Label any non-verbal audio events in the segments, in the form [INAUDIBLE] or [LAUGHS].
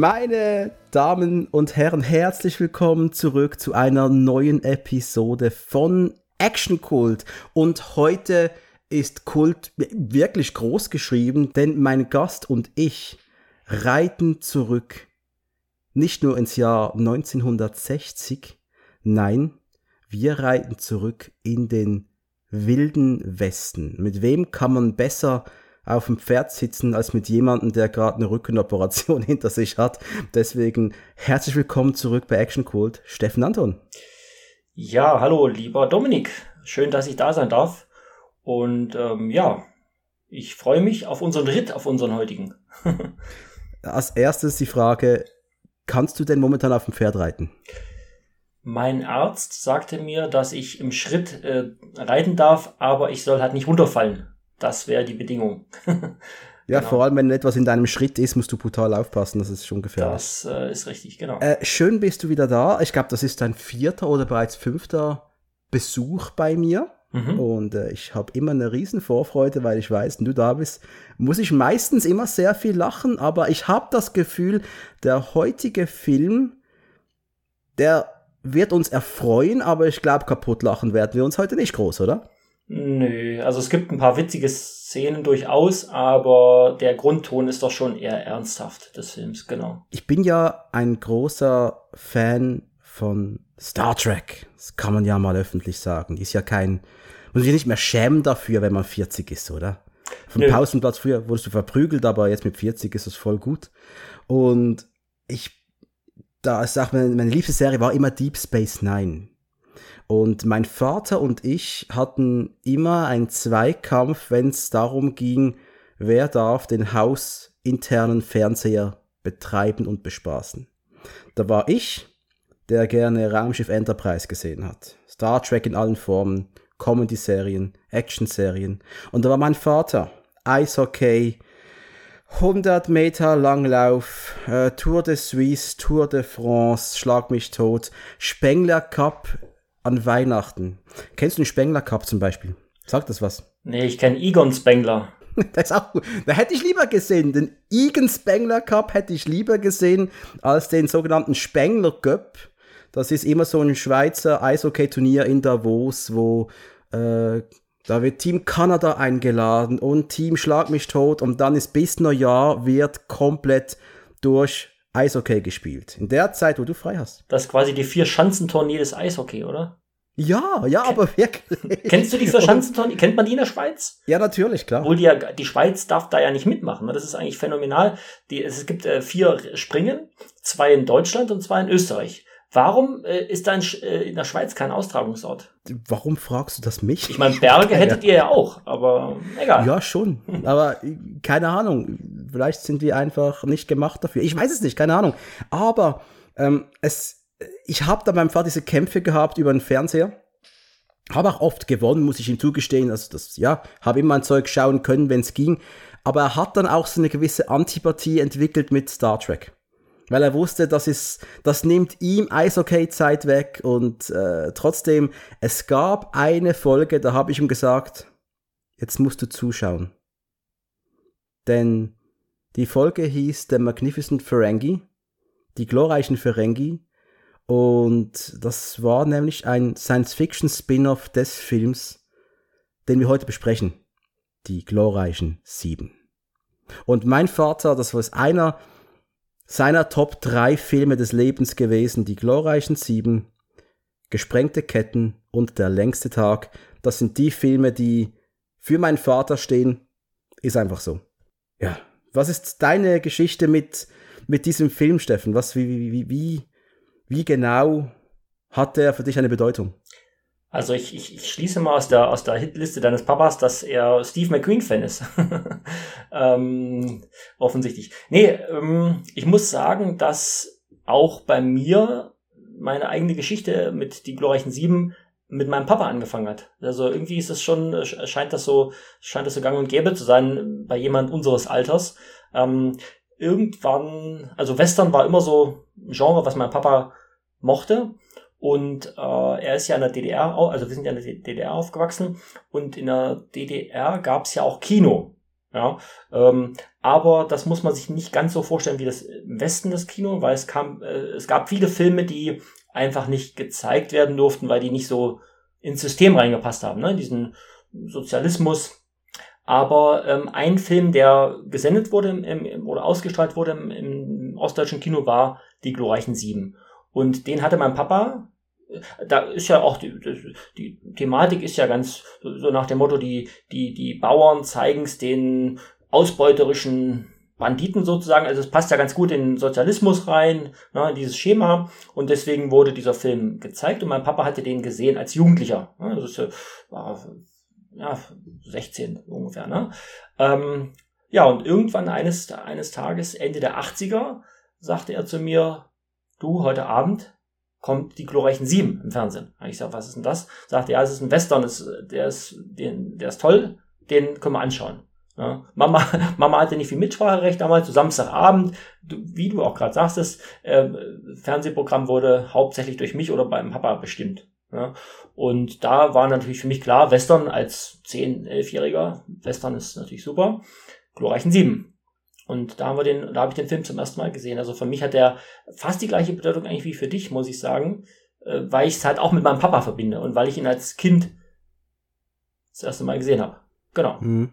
Meine Damen und Herren, herzlich willkommen zurück zu einer neuen Episode von Action Kult. Und heute ist Kult wirklich groß geschrieben, denn mein Gast und ich reiten zurück. Nicht nur ins Jahr 1960, nein, wir reiten zurück in den wilden Westen. Mit wem kann man besser auf dem Pferd sitzen als mit jemandem, der gerade eine Rückenoperation [LAUGHS] hinter sich hat. Deswegen herzlich willkommen zurück bei Action Cult, Steffen Anton. Ja, hallo, lieber Dominik. Schön, dass ich da sein darf. Und ähm, ja, ich freue mich auf unseren Ritt, auf unseren heutigen. [LAUGHS] Als erstes die Frage, kannst du denn momentan auf dem Pferd reiten? Mein Arzt sagte mir, dass ich im Schritt äh, reiten darf, aber ich soll halt nicht runterfallen. Das wäre die Bedingung. [LAUGHS] ja, genau. vor allem, wenn etwas in deinem Schritt ist, musst du brutal aufpassen, das ist schon gefährlich. Das äh, ist richtig, genau. Äh, schön bist du wieder da. Ich glaube, das ist dein vierter oder bereits fünfter Besuch bei mir. Mhm. Und äh, ich habe immer eine riesen Vorfreude, weil ich weiß, wenn du da bist, muss ich meistens immer sehr viel lachen, aber ich habe das Gefühl, der heutige Film, der wird uns erfreuen, aber ich glaube, kaputt lachen werden wir uns heute nicht groß, oder? Nö, also es gibt ein paar witzige Szenen durchaus, aber der Grundton ist doch schon eher ernsthaft des Films, genau. Ich bin ja ein großer Fan von Star Trek. Das kann man ja mal öffentlich sagen. Die ist ja kein, muss sich nicht mehr schämen dafür, wenn man 40 ist, oder? Vom Nö. Pausenplatz früher wurdest du verprügelt, aber jetzt mit 40 ist es voll gut. Und ich, da ist auch meine, meine liebste Serie war immer Deep Space Nine. Und mein Vater und ich hatten immer einen Zweikampf, wenn es darum ging, wer darf den hausinternen Fernseher betreiben und bespaßen. Da war ich, der gerne Raumschiff Enterprise gesehen hat. Star Trek in allen Formen, Comedy-Serien, Action-Serien. Und da war mein Vater, Eishockey, 100 Meter Langlauf, äh, Tour de Suisse, Tour de France, Schlag mich tot, Spengler Cup an Weihnachten. Kennst du den Spengler Cup zum Beispiel? Sag das was? [LAUGHS] Nee, ich kenne Egon Spengler. das ist auch gut. Da hätte ich lieber gesehen. Den Egon Spengler Cup hätte ich lieber gesehen als den sogenannten Spengler Cup. Das ist immer so ein Schweizer Eishockey-Turnier in Davos, wo äh, da wird Team Kanada eingeladen und Team Schlag mich tot und dann ist bis Neujahr wird komplett durch Eishockey gespielt. In der Zeit, wo du frei hast. Das ist quasi die vier Schanzentournee des Eishockey, oder? Ja, ja, Ken aber wirklich. Kennst du die vier Schanzentournee? Kennt man die in der Schweiz? Ja, natürlich, klar. Obwohl die ja, die Schweiz darf da ja nicht mitmachen. Ne? Das ist eigentlich phänomenal. Die, es gibt äh, vier Springen, zwei in Deutschland und zwei in Österreich. Warum äh, ist da in, äh, in, der Schweiz kein Austragungsort? Warum fragst du das mich? Ich meine, Berge [LAUGHS] hättet ihr ja auch, aber egal. Ja, schon. Aber äh, keine Ahnung. Vielleicht sind wir einfach nicht gemacht dafür. Ich weiß es nicht, keine Ahnung. Aber ähm, es, ich habe da beim Vater diese Kämpfe gehabt über den Fernseher. Habe auch oft gewonnen, muss ich ihm zugestehen. Also das, ja, habe immer ein Zeug schauen können, wenn es ging. Aber er hat dann auch so eine gewisse Antipathie entwickelt mit Star Trek weil er wusste, das ist, das nimmt ihm Eishockey-Zeit weg und äh, trotzdem, es gab eine Folge, da habe ich ihm gesagt, jetzt musst du zuschauen. Denn die Folge hieß The Magnificent Ferengi, die glorreichen Ferengi, und das war nämlich ein Science-Fiction-Spin-off des Films, den wir heute besprechen. Die glorreichen Sieben. Und mein Vater, das war einer seiner Top 3 Filme des Lebens gewesen, die glorreichen Sieben, Gesprengte Ketten und Der längste Tag. Das sind die Filme, die für meinen Vater stehen. Ist einfach so. Ja. Was ist deine Geschichte mit, mit diesem Film, Steffen? Was, wie, wie, wie, wie genau hat der für dich eine Bedeutung? Also ich, ich, ich schließe mal aus der, aus der Hitliste deines Papas, dass er Steve McQueen-Fan ist. [LAUGHS] ähm, offensichtlich. Nee, ähm, ich muss sagen, dass auch bei mir meine eigene Geschichte mit die glorreichen Sieben mit meinem Papa angefangen hat. Also irgendwie ist es schon, scheint das so, scheint das so gang und gäbe zu sein bei jemand unseres Alters. Ähm, irgendwann, also Western war immer so ein Genre, was mein Papa mochte. Und äh, er ist ja in der DDR, also wir sind ja in der DDR aufgewachsen und in der DDR gab es ja auch Kino. Ja, ähm, aber das muss man sich nicht ganz so vorstellen wie das im Westen das Kino, weil es kam, äh, es gab viele Filme, die einfach nicht gezeigt werden durften, weil die nicht so ins System reingepasst haben, ne? Diesen Sozialismus. Aber ähm, ein Film, der gesendet wurde im, im, oder ausgestrahlt wurde im, im ostdeutschen Kino, war Die glorreichen Sieben. Und den hatte mein Papa da ist ja auch die, die Thematik ist ja ganz so nach dem Motto, die, die, die Bauern zeigen es den ausbeuterischen Banditen sozusagen. Also es passt ja ganz gut in den Sozialismus rein, ne, dieses Schema. Und deswegen wurde dieser Film gezeigt und mein Papa hatte den gesehen als Jugendlicher. Ne, das ist war, ja 16 ungefähr. Ne? Ähm, ja, und irgendwann eines, eines Tages, Ende der 80er, sagte er zu mir, du, heute Abend kommt die glorreichen Sieben im Fernsehen. Ich sage, was ist denn das? Sagt ja, es ist ein Western, ist, der ist, den, der ist toll, den können wir anschauen. Ja, Mama, [LAUGHS] Mama hatte nicht viel Mitspracherecht damals, so Samstagabend, du, wie du auch gerade sagtest, äh, Fernsehprogramm wurde hauptsächlich durch mich oder beim Papa bestimmt. Ja, und da war natürlich für mich klar, Western als 10-, 11-Jähriger, Western ist natürlich super, glorreichen Sieben. Und da haben wir den, da habe ich den Film zum ersten Mal gesehen. Also für mich hat der fast die gleiche Bedeutung eigentlich wie für dich, muss ich sagen, äh, weil ich es halt auch mit meinem Papa verbinde und weil ich ihn als Kind das erste Mal gesehen habe. Genau. Mhm.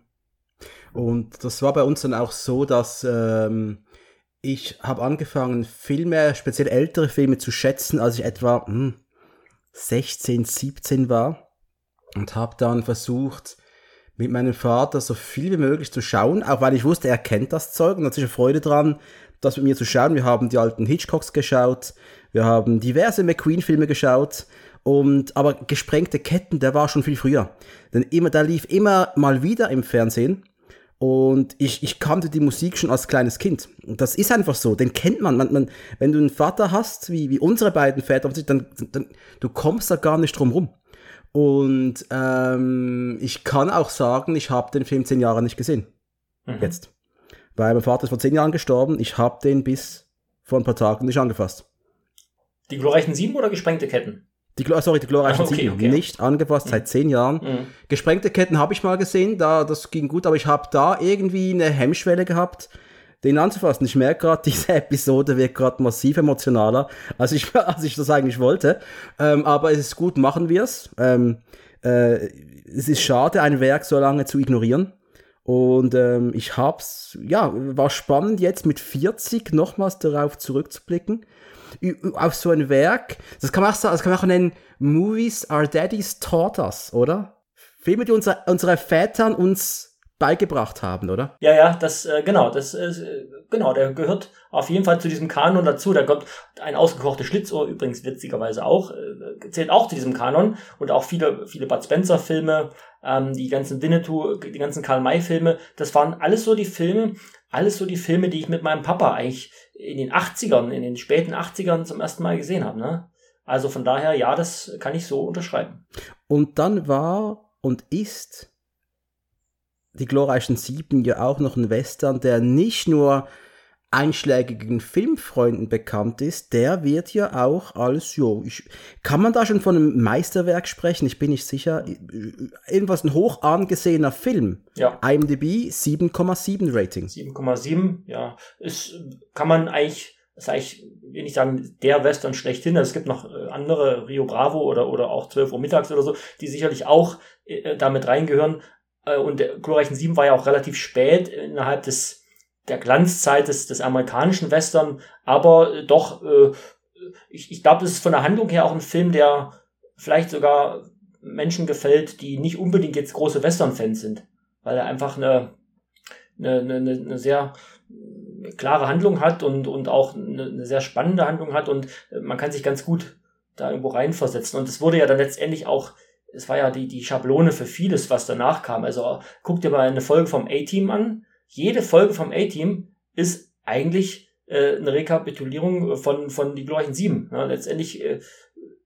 Und das war bei uns dann auch so, dass ähm, ich habe angefangen, Filme, speziell ältere Filme zu schätzen, als ich etwa hm, 16, 17 war und habe dann versucht, mit meinem Vater so viel wie möglich zu schauen, auch weil ich wusste, er kennt das Zeug und hat sich Freude dran, das mit mir zu schauen. Wir haben die alten Hitchcocks geschaut, wir haben diverse McQueen-Filme geschaut und aber gesprengte Ketten, der war schon viel früher. Denn immer, da lief immer mal wieder im Fernsehen und ich, ich kannte die Musik schon als kleines Kind. Und das ist einfach so, den kennt man. man, man wenn du einen Vater hast, wie, wie unsere beiden Väter, dann, dann du kommst da gar nicht drum rum. Und ähm, ich kann auch sagen, ich habe den Film zehn Jahre nicht gesehen. Mhm. Jetzt. Weil mein Vater ist vor zehn Jahren gestorben. Ich habe den bis vor ein paar Tagen nicht angefasst. Die glorreichen Sieben oder gesprengte Ketten? Die, sorry, die glorreichen okay, Sieben. Okay. Nicht angefasst mhm. seit zehn Jahren. Mhm. Gesprengte Ketten habe ich mal gesehen, da, das ging gut, aber ich habe da irgendwie eine Hemmschwelle gehabt den anzufassen. Ich merke gerade, [LAUGHS] diese Episode wird gerade massiv emotionaler, als ich, [LAUGHS] als ich das eigentlich wollte. Ähm, aber es ist gut, machen wir es. Ähm, äh, es ist schade, ein Werk so lange zu ignorieren. Und ähm, ich hab's, ja, war spannend jetzt mit 40 nochmals darauf zurückzublicken. Auf so ein Werk, das kann man auch sagen, das kann man auch nennen, Movies Our Daddies Taught Us, oder? Filme, die unsere, unsere Väter uns beigebracht haben, oder? Ja, ja, das äh, genau, das ist äh, genau, der gehört auf jeden Fall zu diesem Kanon dazu. Da kommt ein ausgekochtes Schlitzohr übrigens witzigerweise auch äh, zählt auch zu diesem Kanon und auch viele viele Bud Spencer Filme, ähm, die ganzen Winnetou, die ganzen Karl May Filme, das waren alles so die Filme, alles so die Filme, die ich mit meinem Papa eigentlich in den 80ern, in den späten 80ern zum ersten Mal gesehen habe, ne? Also von daher, ja, das kann ich so unterschreiben. Und dann war und ist die glorreichen Sieben ja auch noch ein Western, der nicht nur einschlägigen Filmfreunden bekannt ist, der wird ja auch als, jo, ich, kann man da schon von einem Meisterwerk sprechen? Ich bin nicht sicher. Irgendwas ein hoch angesehener Film. Ja. IMDb 7,7 Rating. 7,7, ja. Ist, kann man eigentlich, ist eigentlich, will ich sagen, der Western schlechthin. Also es gibt noch äh, andere, Rio Bravo oder, oder auch 12 Uhr mittags oder so, die sicherlich auch äh, damit reingehören. Äh, und der Glorreichen Sieben war ja auch relativ spät innerhalb des der Glanzzeit des, des amerikanischen Western, aber äh, doch, äh, ich, ich glaube, das ist von der Handlung her auch ein Film, der vielleicht sogar Menschen gefällt, die nicht unbedingt jetzt große Western-Fans sind, weil er einfach eine, eine, eine, eine sehr klare Handlung hat und, und auch eine, eine sehr spannende Handlung hat. Und man kann sich ganz gut da irgendwo reinversetzen. Und es wurde ja dann letztendlich auch es war ja die, die Schablone für vieles, was danach kam. Also guck dir mal eine Folge vom A-Team an. Jede Folge vom A-Team ist eigentlich äh, eine Rekapitulierung von, von die glorreichen Sieben. Ja, letztendlich äh,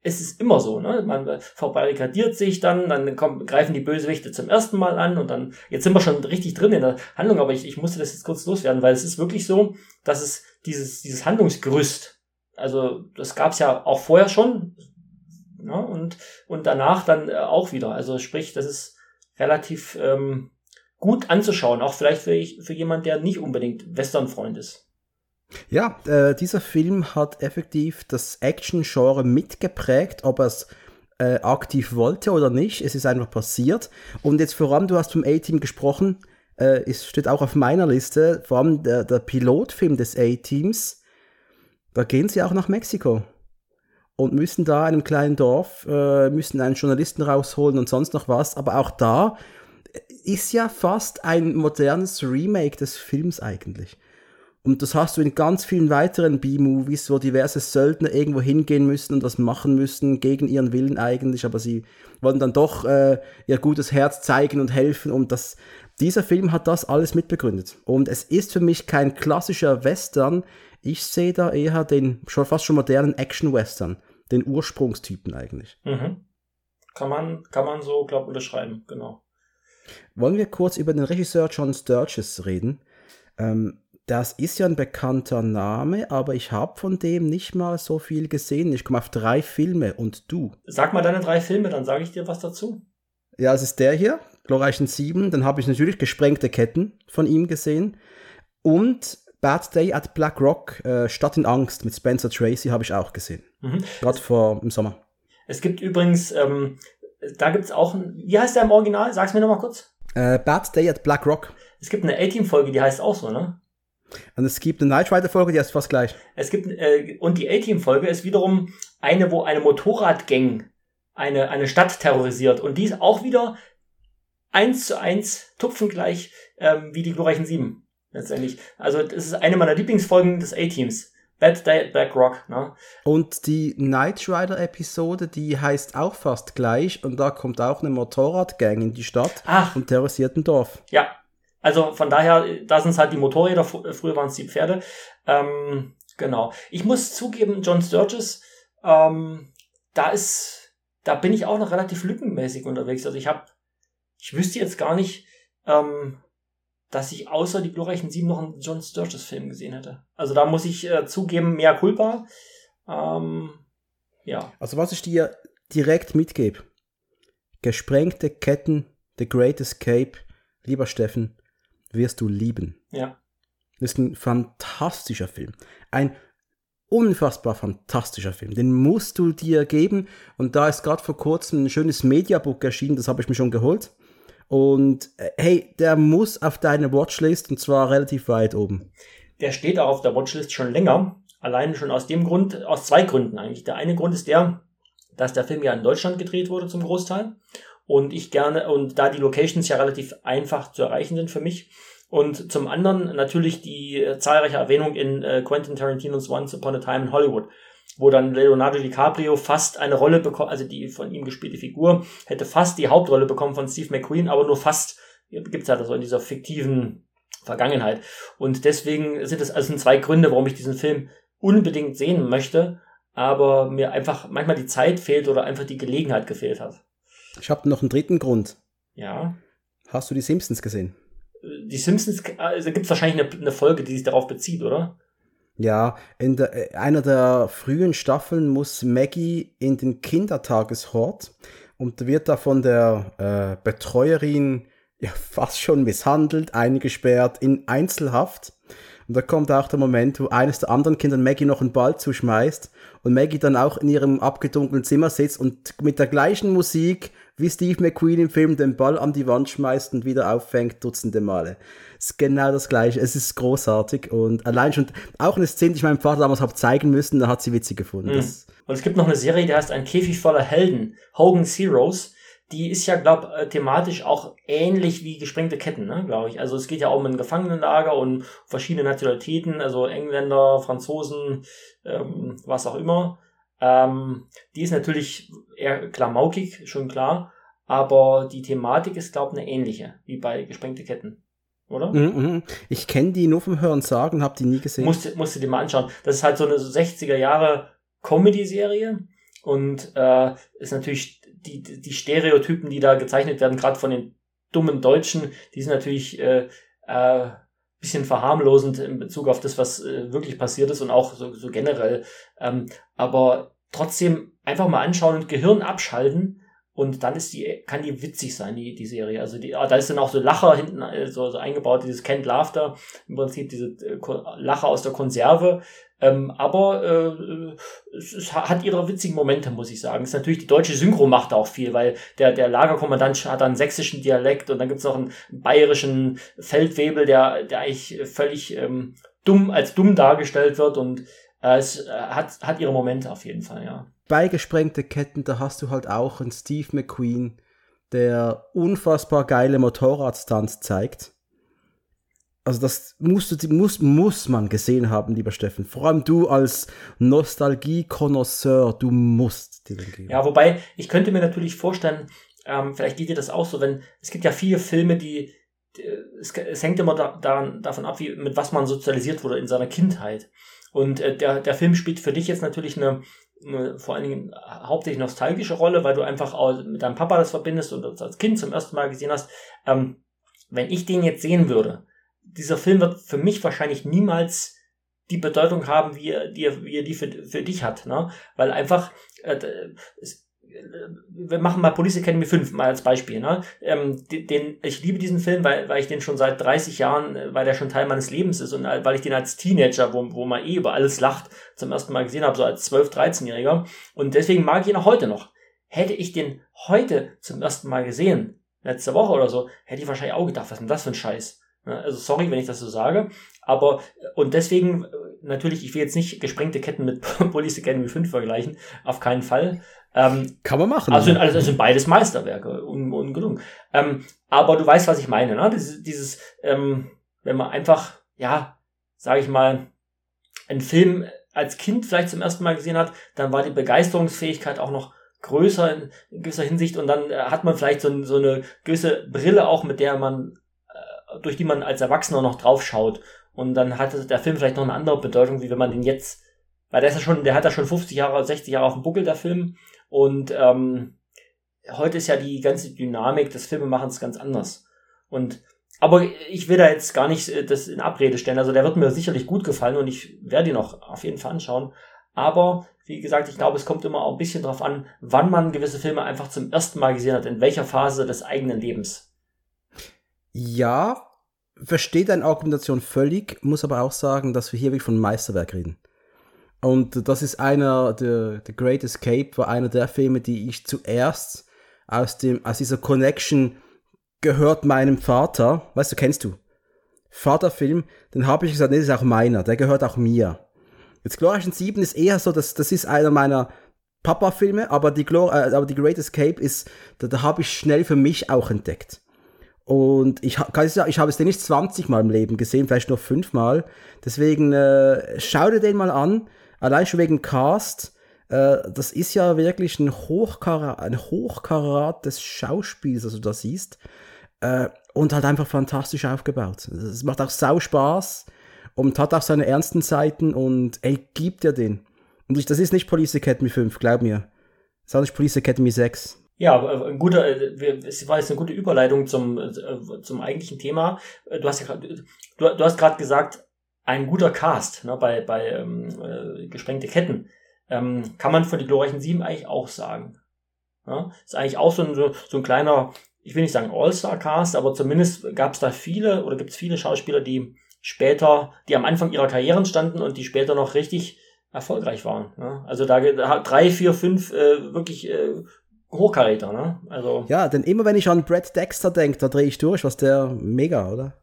ist es immer so. Ne? Man verbarrikadiert sich dann, dann kommen, greifen die Bösewichte zum ersten Mal an und dann, jetzt sind wir schon richtig drin in der Handlung, aber ich, ich musste das jetzt kurz loswerden, weil es ist wirklich so, dass es dieses, dieses Handlungsgerüst, also das gab es ja auch vorher schon, Ne? Und, und danach dann äh, auch wieder. Also sprich, das ist relativ ähm, gut anzuschauen, auch vielleicht für, ich, für jemand, der nicht unbedingt Western-Freund ist. Ja, äh, dieser Film hat effektiv das Action-Genre mitgeprägt, ob er es äh, aktiv wollte oder nicht. Es ist einfach passiert. Und jetzt vor allem, du hast vom A-Team gesprochen, äh, es steht auch auf meiner Liste, vor allem der, der Pilotfilm des A-Teams, da gehen sie auch nach Mexiko und müssen da in einem kleinen Dorf, äh, müssen einen Journalisten rausholen und sonst noch was. Aber auch da ist ja fast ein modernes Remake des Films eigentlich. Und das hast du in ganz vielen weiteren B-Movies, wo diverse Söldner irgendwo hingehen müssen und das machen müssen, gegen ihren Willen eigentlich, aber sie wollen dann doch äh, ihr gutes Herz zeigen und helfen. Und das, dieser Film hat das alles mitbegründet. Und es ist für mich kein klassischer Western. Ich sehe da eher den schon fast schon modernen Action-Western, den Ursprungstypen eigentlich. Mhm. Kann man, kann man so, glaube ich, unterschreiben, genau. Wollen wir kurz über den Regisseur John Sturges reden? Ähm, das ist ja ein bekannter Name, aber ich habe von dem nicht mal so viel gesehen. Ich komme auf drei Filme und du. Sag mal deine drei Filme, dann sage ich dir was dazu. Ja, es ist der hier, Glorreichen 7. Dann habe ich natürlich Gesprengte Ketten von ihm gesehen. Und Bad Day at Black Rock, äh, Stadt in Angst mit Spencer Tracy habe ich auch gesehen. Mhm. Gerade vor im Sommer. Es gibt übrigens, ähm, da gibt es auch, wie heißt der im Original? Sag's mir nochmal kurz. Äh, Bad Day at Black Rock. Es gibt eine A-Team-Folge, die heißt auch so, ne? Und es gibt eine Night Rider Folge, die ist fast gleich. Es gibt äh, und die A-Team Folge ist wiederum eine, wo eine Motorradgang eine eine Stadt terrorisiert und die ist auch wieder eins zu eins tupfengleich ähm, wie die glorreichen Sieben letztendlich. Also das ist eine meiner Lieblingsfolgen des A-Teams. Bad Day at Black Rock. Ne? Und die Night Rider Episode, die heißt auch fast gleich und da kommt auch eine Motorradgang in die Stadt Ach. und terrorisiert ein Dorf. Ja, also von daher, da sind es halt die Motorräder, früher waren es die Pferde. Ähm, genau. Ich muss zugeben, John Sturges, ähm, da ist, da bin ich auch noch relativ lückenmäßig unterwegs. Also ich habe, ich wüsste jetzt gar nicht, ähm, dass ich außer die glorreichen Sieben noch einen John Sturges Film gesehen hätte. Also da muss ich äh, zugeben, mehr Culpa. Ähm, ja. Also was ich dir direkt mitgebe. Gesprengte Ketten, The Great Escape, lieber Steffen, wirst du lieben. Ja. Das ist ein fantastischer Film. Ein unfassbar fantastischer Film. Den musst du dir geben. Und da ist gerade vor kurzem ein schönes Mediabook erschienen, das habe ich mir schon geholt. Und äh, hey, der muss auf deine Watchlist und zwar relativ weit oben. Der steht auch auf der Watchlist schon länger. Allein schon aus dem Grund, aus zwei Gründen eigentlich. Der eine Grund ist der, dass der Film ja in Deutschland gedreht wurde zum Großteil und ich gerne, und da die Locations ja relativ einfach zu erreichen sind für mich. Und zum anderen natürlich die äh, zahlreiche Erwähnung in äh, Quentin Tarantinos Once Upon a Time in Hollywood, wo dann Leonardo DiCaprio fast eine Rolle bekommt, also die von ihm gespielte Figur hätte fast die Hauptrolle bekommen von Steve McQueen, aber nur fast gibt's halt so in dieser fiktiven Vergangenheit. Und deswegen sind es also zwei Gründe, warum ich diesen Film unbedingt sehen möchte, aber mir einfach manchmal die Zeit fehlt oder einfach die Gelegenheit gefehlt hat. Ich habe noch einen dritten Grund. Ja. Hast du die Simpsons gesehen? Die Simpsons, also gibt es wahrscheinlich eine, eine, Folge, die sich darauf bezieht, oder? Ja, in der, äh, einer der frühen Staffeln muss Maggie in den Kindertageshort und wird da von der äh, Betreuerin ja [LAUGHS] fast schon misshandelt, eingesperrt in Einzelhaft. Und da kommt auch der Moment, wo eines der anderen Kinder Maggie noch einen Ball zuschmeißt und Maggie dann auch in ihrem abgedunkelten Zimmer sitzt und mit der gleichen Musik wie Steve McQueen im Film den Ball an die Wand schmeißt und wieder auffängt dutzende Male. Ist genau das gleiche. Es ist großartig und allein schon auch eine Szene, die ich meinem Vater damals habe zeigen müssen, da hat sie witzig gefunden. Mhm. Und es gibt noch eine Serie, die heißt Ein Käfig voller Helden, Hogan's Heroes. Die ist ja, glaube äh, thematisch auch ähnlich wie gesprengte Ketten, ne, glaube ich. Also es geht ja auch um ein Gefangenenlager und verschiedene Nationalitäten, also Engländer, Franzosen, ähm, was auch immer. Ähm, die ist natürlich eher klamaukig, schon klar, aber die Thematik ist, glaube ich, eine ähnliche, wie bei Gesprengte Ketten. Oder? Mm -hmm. Ich kenne die nur vom Hören sagen, habe die nie gesehen. Musst, musst du dir mal anschauen. Das ist halt so eine 60er Jahre Comedy-Serie und äh, ist natürlich die, die Stereotypen, die da gezeichnet werden, gerade von den dummen Deutschen, die sind natürlich äh, äh, bisschen verharmlosend in Bezug auf das, was äh, wirklich passiert ist und auch so, so generell. Ähm, aber trotzdem einfach mal anschauen und Gehirn abschalten Und dann ist die, kann die witzig sein, die, die Serie. Also die, da ist dann auch so Lacher hinten äh, so, so eingebaut, dieses Kent Laughter, im Prinzip diese äh, Lacher aus der Konserve. Ähm, aber äh, es, hat ihre witzigen Momente, muss ich sagen. Es ist natürlich die deutsche Synchro macht auch viel, weil der, der Lagerkommandant hat einen sächsischen Dialekt und dann gibt's noch einen bayerischen Feldwebel, der, der eigentlich völlig ähm, dumm als dumm dargestellt wird und es äh, hat, hat ihre Momente auf jeden Fall, ja. Bei gesprengte Ketten, da hast du halt auch einen Steve McQueen, der unfassbar geile Motorradstunts zeigt. Also das musst du, muss, muss man gesehen haben, lieber Steffen. Vor allem du als Nostalgie-Konnoisseur, du musst dir den geben. Ja, wobei, ich könnte mir natürlich vorstellen, ähm, vielleicht geht dir das auch so, wenn, es gibt ja viele Filme, die, die es, es, hängt immer da, daran, davon ab, wie, mit was man sozialisiert wurde in seiner Kindheit. Und äh, der, der Film spielt für dich jetzt natürlich eine, eine vor allen Dingen hauptsächlich nostalgische Rolle, weil du einfach auch mit deinem Papa das verbindest und das als Kind zum ersten Mal gesehen hast. Ähm, wenn ich den jetzt sehen würde, dieser Film wird für mich wahrscheinlich niemals die Bedeutung haben, wie er die, wie er die für, für dich hat. Ne? Weil einfach, äh, es, wir machen mal Police Academy 5 mal als Beispiel. Ne? Ähm, den, ich liebe diesen Film, weil, weil ich den schon seit 30 Jahren, äh, weil der schon Teil meines Lebens ist und weil ich den als Teenager, wo, wo man eh über alles lacht, zum ersten Mal gesehen habe, so als 12-, 13-Jähriger. Und deswegen mag ich ihn auch heute noch. Hätte ich den heute zum ersten Mal gesehen, letzte Woche oder so, hätte ich wahrscheinlich auch gedacht, was ist denn das für ein Scheiß? Also sorry, wenn ich das so sage. Aber, und deswegen, natürlich, ich will jetzt nicht gesprengte Ketten mit [LAUGHS] Police Academy 5 vergleichen. Auf keinen Fall. Ähm, Kann man machen. Also, also sind beides Meisterwerke, un, ungelungen. Ähm, aber du weißt, was ich meine, ne? Dieses, dieses ähm, wenn man einfach, ja, sage ich mal, einen Film als Kind vielleicht zum ersten Mal gesehen hat, dann war die Begeisterungsfähigkeit auch noch größer in, in gewisser Hinsicht und dann äh, hat man vielleicht so, so eine gewisse Brille auch, mit der man durch die man als Erwachsener noch drauf schaut. Und dann hat der Film vielleicht noch eine andere Bedeutung, wie wenn man den jetzt, weil der ist ja schon, der hat ja schon 50 Jahre, 60 Jahre auf dem Buckel, der Film. Und ähm, heute ist ja die ganze Dynamik des Filmemachens ganz anders. Und aber ich will da jetzt gar nicht äh, das in Abrede stellen. Also der wird mir sicherlich gut gefallen und ich werde ihn auch auf jeden Fall anschauen. Aber wie gesagt, ich glaube, es kommt immer auch ein bisschen drauf an, wann man gewisse Filme einfach zum ersten Mal gesehen hat, in welcher Phase des eigenen Lebens. Ja, verstehe deine Argumentation völlig, muss aber auch sagen, dass wir hier wirklich von Meisterwerk reden. Und das ist einer, der The Great Escape war einer der Filme, die ich zuerst aus dem, aus dieser Connection gehört meinem Vater, weißt du, kennst du? Vaterfilm, den habe ich gesagt, nee, das ist auch meiner, der gehört auch mir. Jetzt Glorreichen 7 ist eher so, dass das ist einer meiner Papa-Filme, aber die, Glor äh, aber die Great Escape ist, da, da habe ich schnell für mich auch entdeckt. Und ich kann sagen, ich habe es den nicht 20 Mal im Leben gesehen, vielleicht nur 5 Mal. Deswegen äh, schau dir den mal an. Allein schon wegen Cast. Äh, das ist ja wirklich ein, Hochkarat, ein Hochkarat des Schauspiels, das du da siehst. Äh, und halt einfach fantastisch aufgebaut. Es macht auch sau Spaß und hat auch seine ernsten Seiten und ey, gib dir den. Und ich, das ist nicht Police Academy 5, glaub mir. Das ist auch nicht Police Academy 6. Ja, ein guter, äh, es war jetzt eine gute Überleitung zum, äh, zum eigentlichen Thema. Äh, du hast ja grad, du, du hast gerade gesagt, ein guter Cast ne, bei, bei ähm, äh, gesprengte Ketten. Ähm, kann man von die glorreichen Sieben eigentlich auch sagen. Ja? Ist eigentlich auch so ein, so, ein kleiner, ich will nicht sagen All-Star-Cast, aber zumindest gab es da viele oder gibt es viele Schauspieler, die später, die am Anfang ihrer Karrieren standen und die später noch richtig erfolgreich waren. Ja? Also da, da drei, vier, fünf äh, wirklich äh, Hochkaräter, ne? Also. Ja, denn immer wenn ich an Brad Dexter denke, da drehe ich durch, was der mega, oder?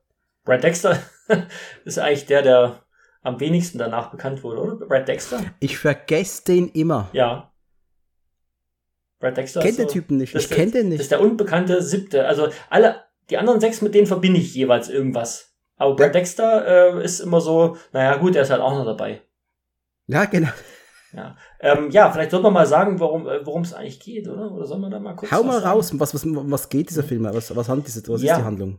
Brad Dexter [LAUGHS] ist eigentlich der, der am wenigsten danach bekannt wurde, oder? Brad Dexter? Ich vergesse den immer. Ja. Brad Dexter. Ich kenne den Typen nicht. Ich kenne den nicht. Das ist der unbekannte siebte. Also alle, die anderen sechs, mit denen verbinde ich jeweils irgendwas. Aber Brad Dexter äh, ist immer so, naja, gut, er ist halt auch noch dabei. Ja, genau. Ja, ähm, ja vielleicht sollte man mal sagen, worum äh, worum es eigentlich geht, oder? Oder soll man da mal kurz Hau mal raus, was, was, was geht dieser Film? Was, was, handelt diese, was ja. ist die Handlung?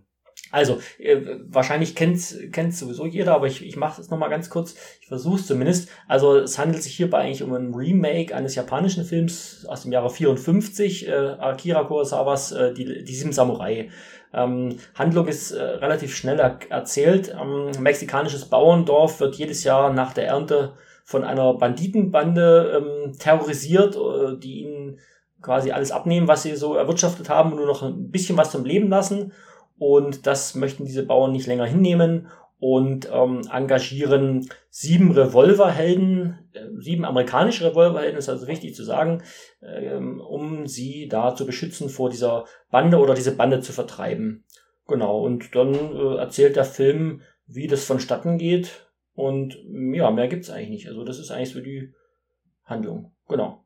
Also, äh, wahrscheinlich kennt kennt sowieso jeder, aber ich, ich mache es nochmal ganz kurz. Ich versuche es zumindest. Also, es handelt sich hierbei eigentlich um ein Remake eines japanischen Films aus dem Jahre 54, äh, Akira Kurosawas äh, die, die Sieben Samurai. Ähm, Handlung ist äh, relativ schnell er erzählt. Ähm, mexikanisches Bauerndorf wird jedes Jahr nach der Ernte von einer Banditenbande ähm, terrorisiert, äh, die ihnen quasi alles abnehmen, was sie so erwirtschaftet haben und nur noch ein bisschen was zum Leben lassen. Und das möchten diese Bauern nicht länger hinnehmen und ähm, engagieren sieben Revolverhelden, äh, sieben amerikanische Revolverhelden, ist also wichtig zu sagen, ähm, um sie da zu beschützen vor dieser Bande oder diese Bande zu vertreiben. Genau, und dann äh, erzählt der Film, wie das vonstatten geht. Und ja, mehr gibt's eigentlich nicht. Also das ist eigentlich so die Handlung. Genau.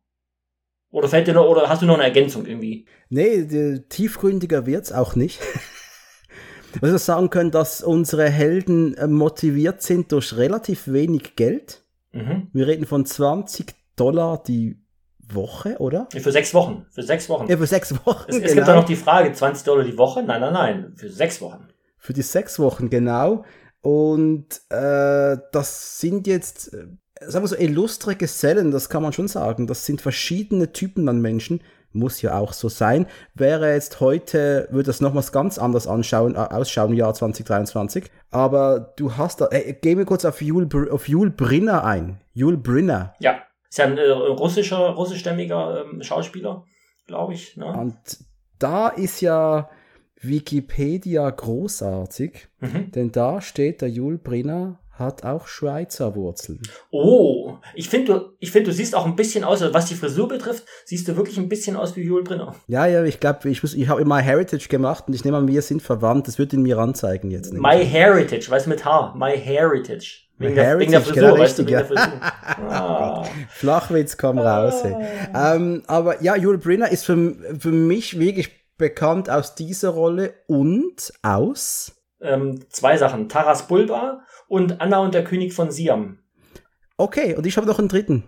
Oder fällt dir noch, oder hast du noch eine Ergänzung irgendwie? Nee, tiefgründiger wird's auch nicht. Was [LAUGHS] wir sagen können, dass unsere Helden äh, motiviert sind durch relativ wenig Geld. Mhm. Wir reden von 20 Dollar die Woche, oder? Für sechs Wochen. Für sechs Wochen. Ja, für sechs Wochen. Es, es genau. gibt da noch die Frage, 20 Dollar die Woche? Nein, nein, nein. Für sechs Wochen. Für die sechs Wochen, genau. Und äh, das sind jetzt, äh, sagen wir so, illustre Gesellen, das kann man schon sagen. Das sind verschiedene Typen an Menschen. Muss ja auch so sein. Wäre jetzt heute, würde das nochmals ganz anders anschauen, äh, ausschauen im Jahr 2023. Aber du hast da, äh, geh mir kurz auf Jul, auf Jul Brinner ein. Jul Brinner. Ja, ist ja ein äh, russischer, russischstämmiger ähm, Schauspieler, glaube ich. Ne? Und da ist ja Wikipedia großartig, mhm. denn da steht, der Jul Brinner hat auch Schweizer Wurzeln. Oh, ich finde, du, ich finde, du siehst auch ein bisschen aus, was die Frisur betrifft, siehst du wirklich ein bisschen aus wie Jul Brinner. Ja, ja, ich glaube, ich, ich habe immer Heritage gemacht und ich nehme an, wir sind verwandt. Das wird ihn mir anzeigen jetzt. My Heritage, weißt du, mit H. My Heritage. Wegen, der, wegen der Frisur, genau weißt du, wegen der Frisur. [LAUGHS] Ah. Flachwitz komm raus. Hey. Ah. Ähm, aber ja, Jule Brenner ist für, für mich wirklich bekannt aus dieser Rolle und aus ähm, zwei Sachen. Taras Bulba und Anna und der König von Siam. Okay, und ich habe noch einen dritten.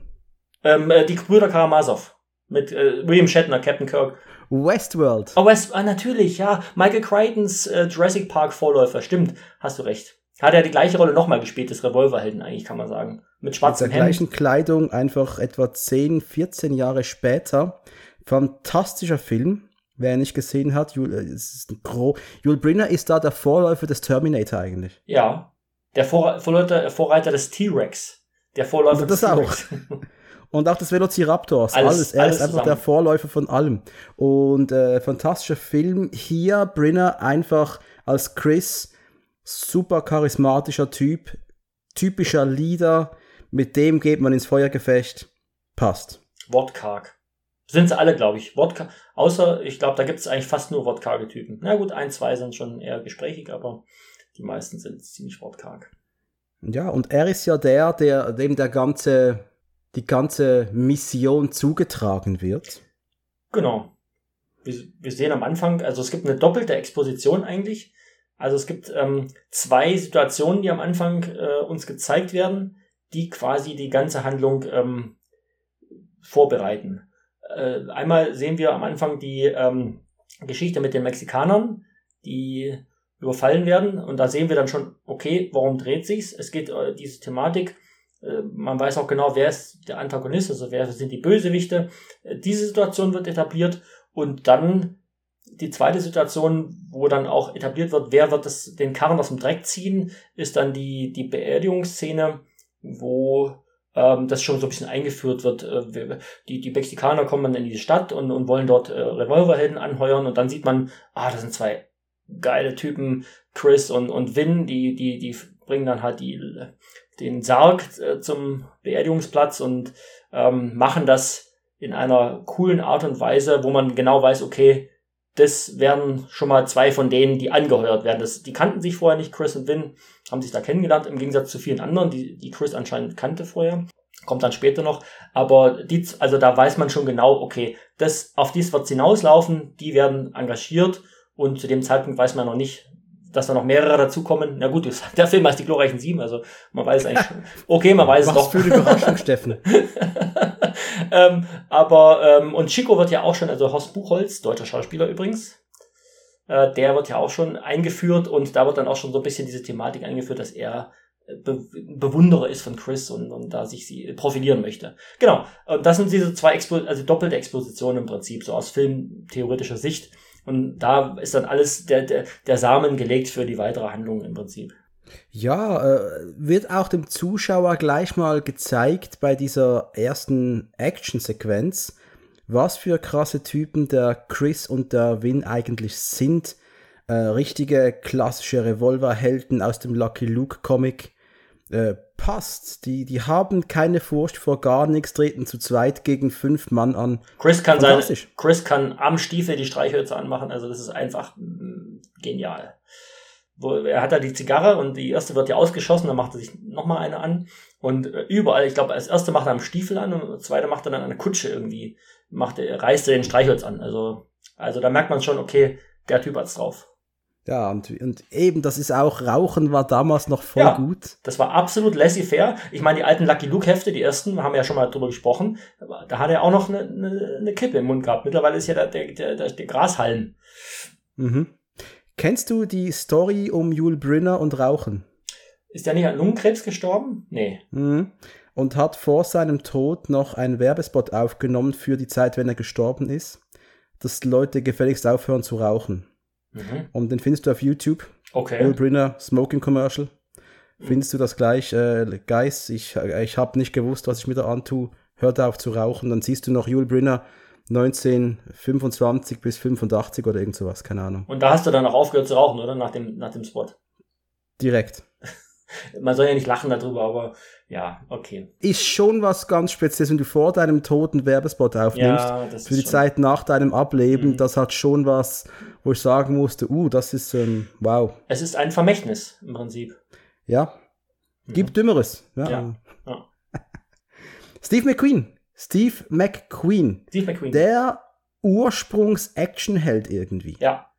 Ähm, äh, die Brüder Karamazov. Mit äh, William Shatner, Captain Kirk. Westworld. Oh, West, ah, natürlich, ja. Michael Crichtons äh, Jurassic Park Vorläufer, stimmt. Hast du recht. Hat er die gleiche Rolle nochmal gespielt, das Revolverhelden eigentlich, kann man sagen. Mit schwarzem Mit der gleichen Kleidung, einfach etwa 10, 14 Jahre später. Fantastischer Film. Wer nicht gesehen hat, Jul, äh, ist Jul Brinner ist da der Vorläufer des Terminator eigentlich. Ja, der Vor Vorreiter, Vorreiter des T-Rex. Der Vorläufer Und das des T-Rex. auch. [LAUGHS] Und auch des Velociraptors. Alles. alles. Er alles ist einfach zusammen. der Vorläufer von allem. Und äh, fantastischer Film. Hier Brinner einfach als Chris super charismatischer Typ, typischer Leader, mit dem geht man ins Feuergefecht. Passt. Wortkarg. Sind sie alle, glaube ich. Wortkarg. Außer, ich glaube, da gibt es eigentlich fast nur wortkarge Typen. Na gut, ein, zwei sind schon eher gesprächig, aber die meisten sind ziemlich wortkarg. Ja, und er ist ja der, der dem der ganze, die ganze Mission zugetragen wird. Genau. Wir, wir sehen am Anfang, also es gibt eine doppelte Exposition eigentlich. Also es gibt ähm, zwei Situationen, die am Anfang äh, uns gezeigt werden, die quasi die ganze Handlung ähm, vorbereiten. Äh, einmal sehen wir am Anfang die ähm, Geschichte mit den Mexikanern, die überfallen werden und da sehen wir dann schon, okay, warum dreht sich's? Es geht äh, diese Thematik, äh, man weiß auch genau, wer ist der Antagonist, also wer sind die Bösewichte. Äh, diese Situation wird etabliert und dann die zweite Situation, wo dann auch etabliert wird, wer wird das, den Karren aus dem Dreck ziehen, ist dann die, die Beerdigungsszene, wo ähm, das schon so ein bisschen eingeführt wird. Äh, die, die Mexikaner kommen dann in die Stadt und, und wollen dort äh, Revolverhelden anheuern und dann sieht man, ah, das sind zwei geile Typen, Chris und, und Vin, die, die, die bringen dann halt die, den Sarg äh, zum Beerdigungsplatz und ähm, machen das in einer coolen Art und Weise, wo man genau weiß, okay, das werden schon mal zwei von denen, die angeheuert werden. Das, die kannten sich vorher nicht, Chris und Vin, haben sich da kennengelernt, im Gegensatz zu vielen anderen, die, die Chris anscheinend kannte vorher. Kommt dann später noch. Aber die, also da weiß man schon genau, okay, das, auf dies wird's hinauslaufen, die werden engagiert und zu dem Zeitpunkt weiß man noch nicht, dass da noch mehrere dazukommen. Na gut, der Film heißt die glorreichen Sieben, also man weiß eigentlich, okay, man weiß es doch. für eine Überraschung, Steffen. [LAUGHS] ähm, aber, ähm, und Chico wird ja auch schon, also Horst Buchholz, deutscher Schauspieler übrigens, äh, der wird ja auch schon eingeführt und da wird dann auch schon so ein bisschen diese Thematik eingeführt, dass er Be Bewunderer ist von Chris und, und da sich sie profilieren möchte. Genau. Und das sind diese zwei Expo also doppelte Expositionen im Prinzip, so aus filmtheoretischer Sicht. Und da ist dann alles der, der, der Samen gelegt für die weitere Handlung im Prinzip. Ja, äh, wird auch dem Zuschauer gleich mal gezeigt bei dieser ersten Action-Sequenz, was für krasse Typen der Chris und der Win eigentlich sind. Äh, richtige klassische Revolverhelden aus dem Lucky Luke Comic. Äh, passt. Die, die haben keine Furcht vor gar nichts, treten zu zweit gegen fünf Mann an. Chris kann sein, Chris kann am Stiefel die Streichhölzer anmachen, also das ist einfach mh, mm, genial. Wo, er hat da die Zigarre und die erste wird ja ausgeschossen, dann macht er sich nochmal eine an. Und äh, überall, ich glaube, als erste macht er am Stiefel an und als zweite macht er dann eine Kutsche irgendwie, macht er, reißt er den Streichholz an. Also, also da merkt man schon, okay, der Typ hat's drauf. Ja, und, und eben, das ist auch, Rauchen war damals noch voll ja, gut. Das war absolut laissez-faire. Ich meine, die alten Lucky Luke-Hefte, die ersten, haben wir ja schon mal drüber gesprochen, da hat er auch noch eine, eine, eine Kippe im Mund gehabt. Mittlerweile ist ja der, der, der, der Grashalm. Mhm. Kennst du die Story um Jule Brynner und Rauchen? Ist der nicht an Lungenkrebs gestorben? Nee. Mhm. Und hat vor seinem Tod noch einen Werbespot aufgenommen für die Zeit, wenn er gestorben ist, dass Leute gefälligst aufhören zu rauchen. Mhm. Und den findest du auf YouTube. Okay. Will Brinner Smoking Commercial. Findest du das gleich, äh, Guys, ich, ich habe nicht gewusst, was ich mir da antue, hört auf zu rauchen. Dann siehst du noch Jule Brinner 1925 bis 85 oder irgend sowas, keine Ahnung. Und da hast du dann auch aufgehört zu rauchen, oder? Nach dem, nach dem Spot. Direkt. [LAUGHS] Man soll ja nicht lachen darüber, aber ja, okay. Ist schon was ganz Spezielles, wenn du vor deinem toten Werbespot aufnimmst. Ja, für die schon. Zeit nach deinem Ableben, mhm. das hat schon was, wo ich sagen musste, uh, das ist, ähm, wow. Es ist ein Vermächtnis im Prinzip. Ja. Gibt mhm. Dümmeres. Ja. ja. ja. [LAUGHS] Steve McQueen. Steve McQueen. Steve McQueen. Der Ursprungs-Action-Held irgendwie. Ja.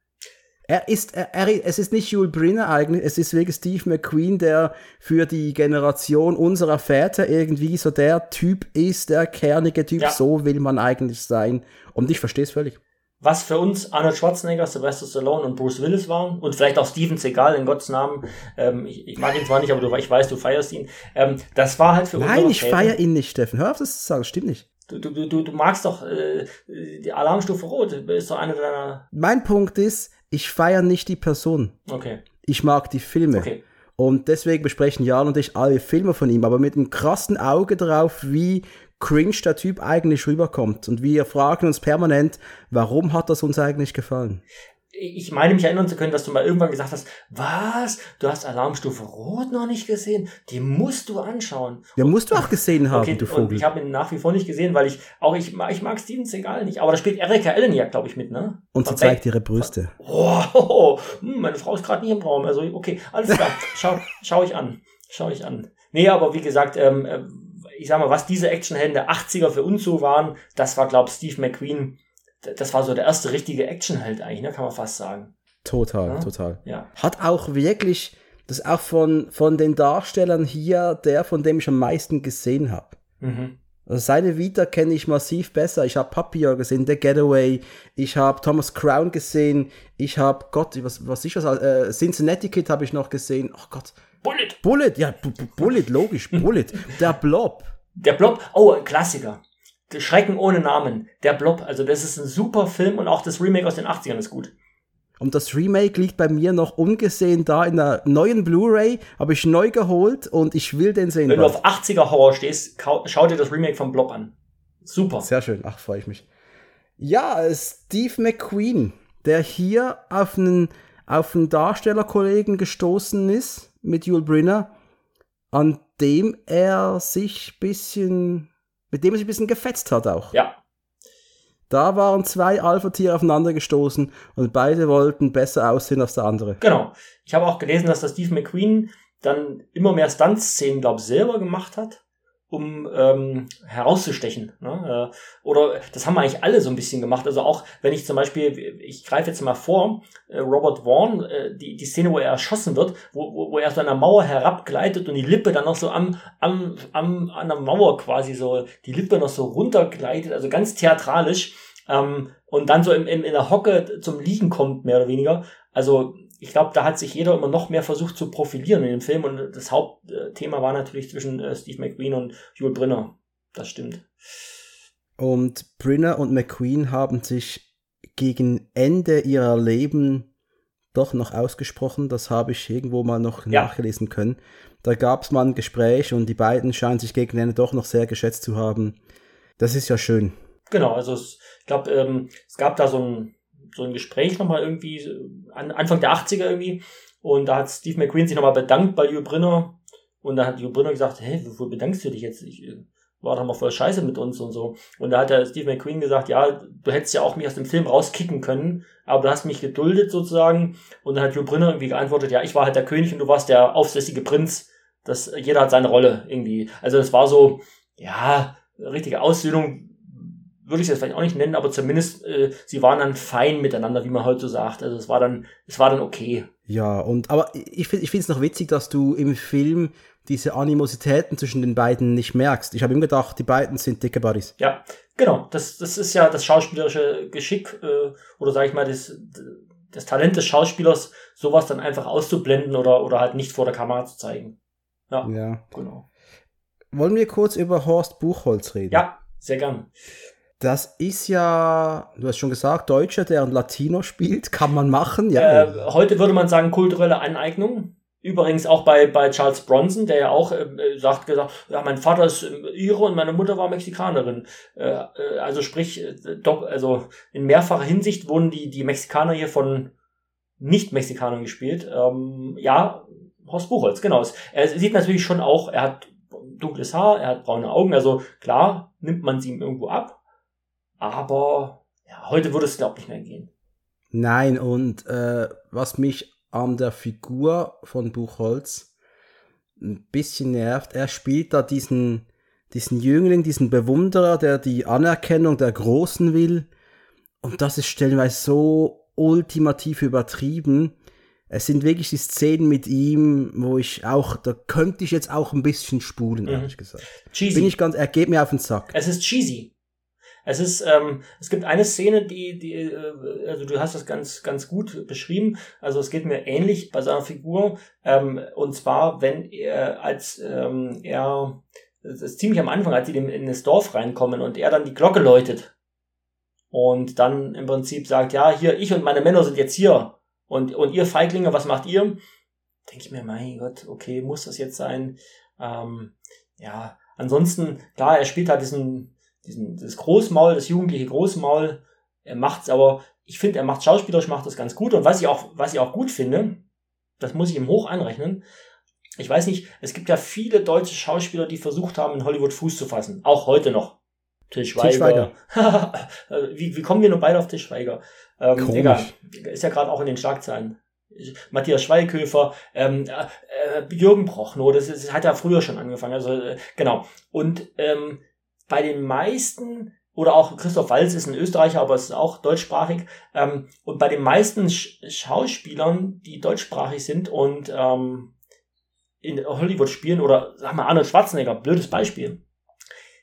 Er ist, er, er, es ist nicht Jules Brinner eigentlich, es ist wegen Steve McQueen, der für die Generation unserer Väter irgendwie so der Typ ist, der kernige Typ, ja. so will man eigentlich sein. Und ich verstehe es völlig. Was für uns Arnold Schwarzenegger, Sylvester Stallone und Bruce Willis waren und vielleicht auch Steven Seagal in Gottes Namen. Ähm, ich, ich, mag ihn zwar nicht, aber du, ich weiß, du feierst ihn. Ähm, das war halt für uns. Nein, ich feiere ihn nicht, Steffen. Hör auf, das zu sagen, stimmt nicht. Du, du, du, du magst doch äh, die Alarmstufe Rot, ist doch eine deiner. Mein Punkt ist, ich feiere nicht die Person. Okay. Ich mag die Filme. Okay. Und deswegen besprechen Jan und ich alle Filme von ihm, aber mit einem krassen Auge drauf, wie cringe der Typ eigentlich rüberkommt. Und wir fragen uns permanent, warum hat das uns eigentlich gefallen? Ich meine mich erinnern zu können, dass du mal irgendwann gesagt hast, was? Du hast Alarmstufe Rot noch nicht gesehen? Die musst du anschauen. Ja, musst du auch gesehen haben, okay, du Vogel. Und ich habe ihn nach wie vor nicht gesehen, weil ich auch ich, ich mag Steven Seagal nicht. Aber da spielt Erika Ellen ja, glaube ich, mit, ne? Und sie zeigt ihre Brüste. Oh, meine Frau ist gerade nicht im Raum. Also okay, alles klar. schau, schau ich an. Schau ich an. Nee, aber wie gesagt, ähm, äh, ich sag mal, was diese Actionhelden der 80er für uns so waren, das war, glaube ich, Steve McQueen das war so der erste richtige Actionheld eigentlich, ne, kann man fast sagen. Total, ja? total. Ja. Hat auch wirklich, das auch von, von den Darstellern hier, der, von dem ich am meisten gesehen habe. Mhm. Also seine Vita kenne ich massiv besser. Ich habe Papillon gesehen, The Getaway, ich habe Thomas Crown gesehen, ich habe Gott, was, was ich was, äh, Cincinnati Kid habe ich noch gesehen. Oh Gott. Bullet. Bullet, ja, B Bullet, logisch, Bullet. [LAUGHS] Der Blob. Der Blob, oh, ein Klassiker. Schrecken ohne Namen. Der Blob. Also das ist ein super Film und auch das Remake aus den 80ern ist gut. Und das Remake liegt bei mir noch ungesehen da in der neuen Blu-ray, habe ich neu geholt und ich will den sehen. Wenn bald. du auf 80er Horror stehst, schau dir das Remake vom Blob an. Super. Sehr schön. Ach, freue ich mich. Ja, Steve McQueen, der hier auf einen, auf einen Darstellerkollegen gestoßen ist mit Yul Brynner, an dem er sich bisschen mit dem er sich ein bisschen gefetzt hat auch. Ja. Da waren zwei Alpha-Tiere aufeinander gestoßen und beide wollten besser aussehen als der andere. Genau. Ich habe auch gelesen, dass der Steve McQueen dann immer mehr Stunt-Szenen, glaube ich, selber gemacht hat um ähm, herauszustechen. Ne? Äh, oder das haben wir eigentlich alle so ein bisschen gemacht. Also auch wenn ich zum Beispiel, ich greife jetzt mal vor, äh, Robert Vaughn, äh, die, die Szene, wo er erschossen wird, wo, wo, wo er so an der Mauer herabgleitet und die Lippe dann noch so am, am, am, an der Mauer quasi so, die Lippe noch so runtergleitet, also ganz theatralisch. Ähm, und dann so im, im, in der Hocke zum Liegen kommt, mehr oder weniger. Also ich glaube, da hat sich jeder immer noch mehr versucht zu profilieren in dem Film und das Hauptthema war natürlich zwischen äh, Steve McQueen und Jules Brinner. Das stimmt. Und Brinner und McQueen haben sich gegen Ende ihrer Leben doch noch ausgesprochen. Das habe ich irgendwo mal noch ja. nachgelesen können. Da gab es mal ein Gespräch und die beiden scheinen sich gegen Ende doch noch sehr geschätzt zu haben. Das ist ja schön. genau, also es, ich glaube, ähm, es gab da so ein, so ein Gespräch nochmal irgendwie, an, Anfang der 80er irgendwie, und da hat Steve McQueen sich nochmal bedankt bei Hugh Brinner, und da hat Hugh Brinner gesagt, hey, wofür bedankst du dich jetzt? Ich, äh, war doch mal voll scheiße mit uns und so. Und da hat der Steve McQueen gesagt, ja, du hättest ja auch mich aus dem Film rauskicken können, aber du hast mich geduldet sozusagen. Und dann hat Joe Brynner irgendwie geantwortet, ja, ich war halt der König und du warst der aufsässige Prinz. Das, jeder hat seine Rolle irgendwie. Also es war so, ja, richtige Aussöhnung würde ich es vielleicht auch nicht nennen, aber zumindest äh, sie waren dann fein miteinander, wie man heute so sagt. Also es war dann, es war dann okay. Ja, und aber ich finde ich finde es noch witzig, dass du im Film diese Animositäten zwischen den beiden nicht merkst. Ich habe ihm gedacht, die beiden sind dicke Buddies. Ja, genau. Das, das ist ja das schauspielerische Geschick äh, oder sage ich mal das, das Talent des Schauspielers, sowas dann einfach auszublenden oder, oder halt nicht vor der Kamera zu zeigen. Ja, ja. genau. Wollen wir kurz über Horst Buchholz reden? Ja, sehr gern. Das ist ja, du hast schon gesagt, Deutscher, der ein Latino spielt, kann man machen. Ja. Äh, heute würde man sagen kulturelle Aneignung. Übrigens auch bei, bei Charles Bronson, der ja auch äh, sagt, gesagt, ja, mein Vater ist äh, Ire und meine Mutter war Mexikanerin. Äh, äh, also sprich, äh, doch, also in mehrfacher Hinsicht wurden die, die Mexikaner hier von Nicht-Mexikanern gespielt. Ähm, ja, Horst Buchholz, genau. Er sieht natürlich schon auch, er hat dunkles Haar, er hat braune Augen, also klar, nimmt man sie ihm irgendwo ab. Aber ja, heute würde es, glaube ich, nicht mehr gehen. Nein, und äh, was mich an der Figur von Buchholz ein bisschen nervt. Er spielt da diesen, diesen Jüngling, diesen Bewunderer, der die Anerkennung der Großen will. Und das ist stellenweise so ultimativ übertrieben. Es sind wirklich die Szenen mit ihm, wo ich auch, da könnte ich jetzt auch ein bisschen spulen, mhm. ehrlich gesagt. Cheesy. Bin ich ganz, er geht mir auf den Sack. Es ist cheesy. Es ist, ähm, es gibt eine Szene, die, die, äh, also du hast das ganz, ganz gut beschrieben. Also es geht mir ähnlich bei seiner Figur. Ähm, und zwar, wenn er, als ähm, er, das ist ziemlich am Anfang, als sie in das Dorf reinkommen und er dann die Glocke läutet und dann im Prinzip sagt, ja, hier, ich und meine Männer sind jetzt hier und, und ihr Feiglinge, was macht ihr? Denke ich mir, mein Gott, okay, muss das jetzt sein? Ähm, ja, ansonsten, klar, er spielt halt diesen diesen, das Großmaul, das jugendliche Großmaul. Er macht's aber, ich finde, er macht schauspielerisch, macht das ganz gut. Und was ich auch, was ich auch gut finde, das muss ich ihm hoch anrechnen. Ich weiß nicht, es gibt ja viele deutsche Schauspieler, die versucht haben, in Hollywood Fuß zu fassen. Auch heute noch. Till Schweiger. Schweiger. [LAUGHS] wie, wie kommen wir nur beide auf Till Schweiger? Ähm, egal. Ist ja gerade auch in den Schlagzeilen. Matthias Schweighöfer, ähm, äh, Jürgen Prochnow, das, ist, das hat ja früher schon angefangen. Also äh, genau. Und ähm, bei den meisten, oder auch Christoph Walz ist ein Österreicher, aber ist auch deutschsprachig, ähm, und bei den meisten Sch Schauspielern, die deutschsprachig sind und ähm, in Hollywood spielen, oder sag mal Arnold Schwarzenegger, blödes Beispiel,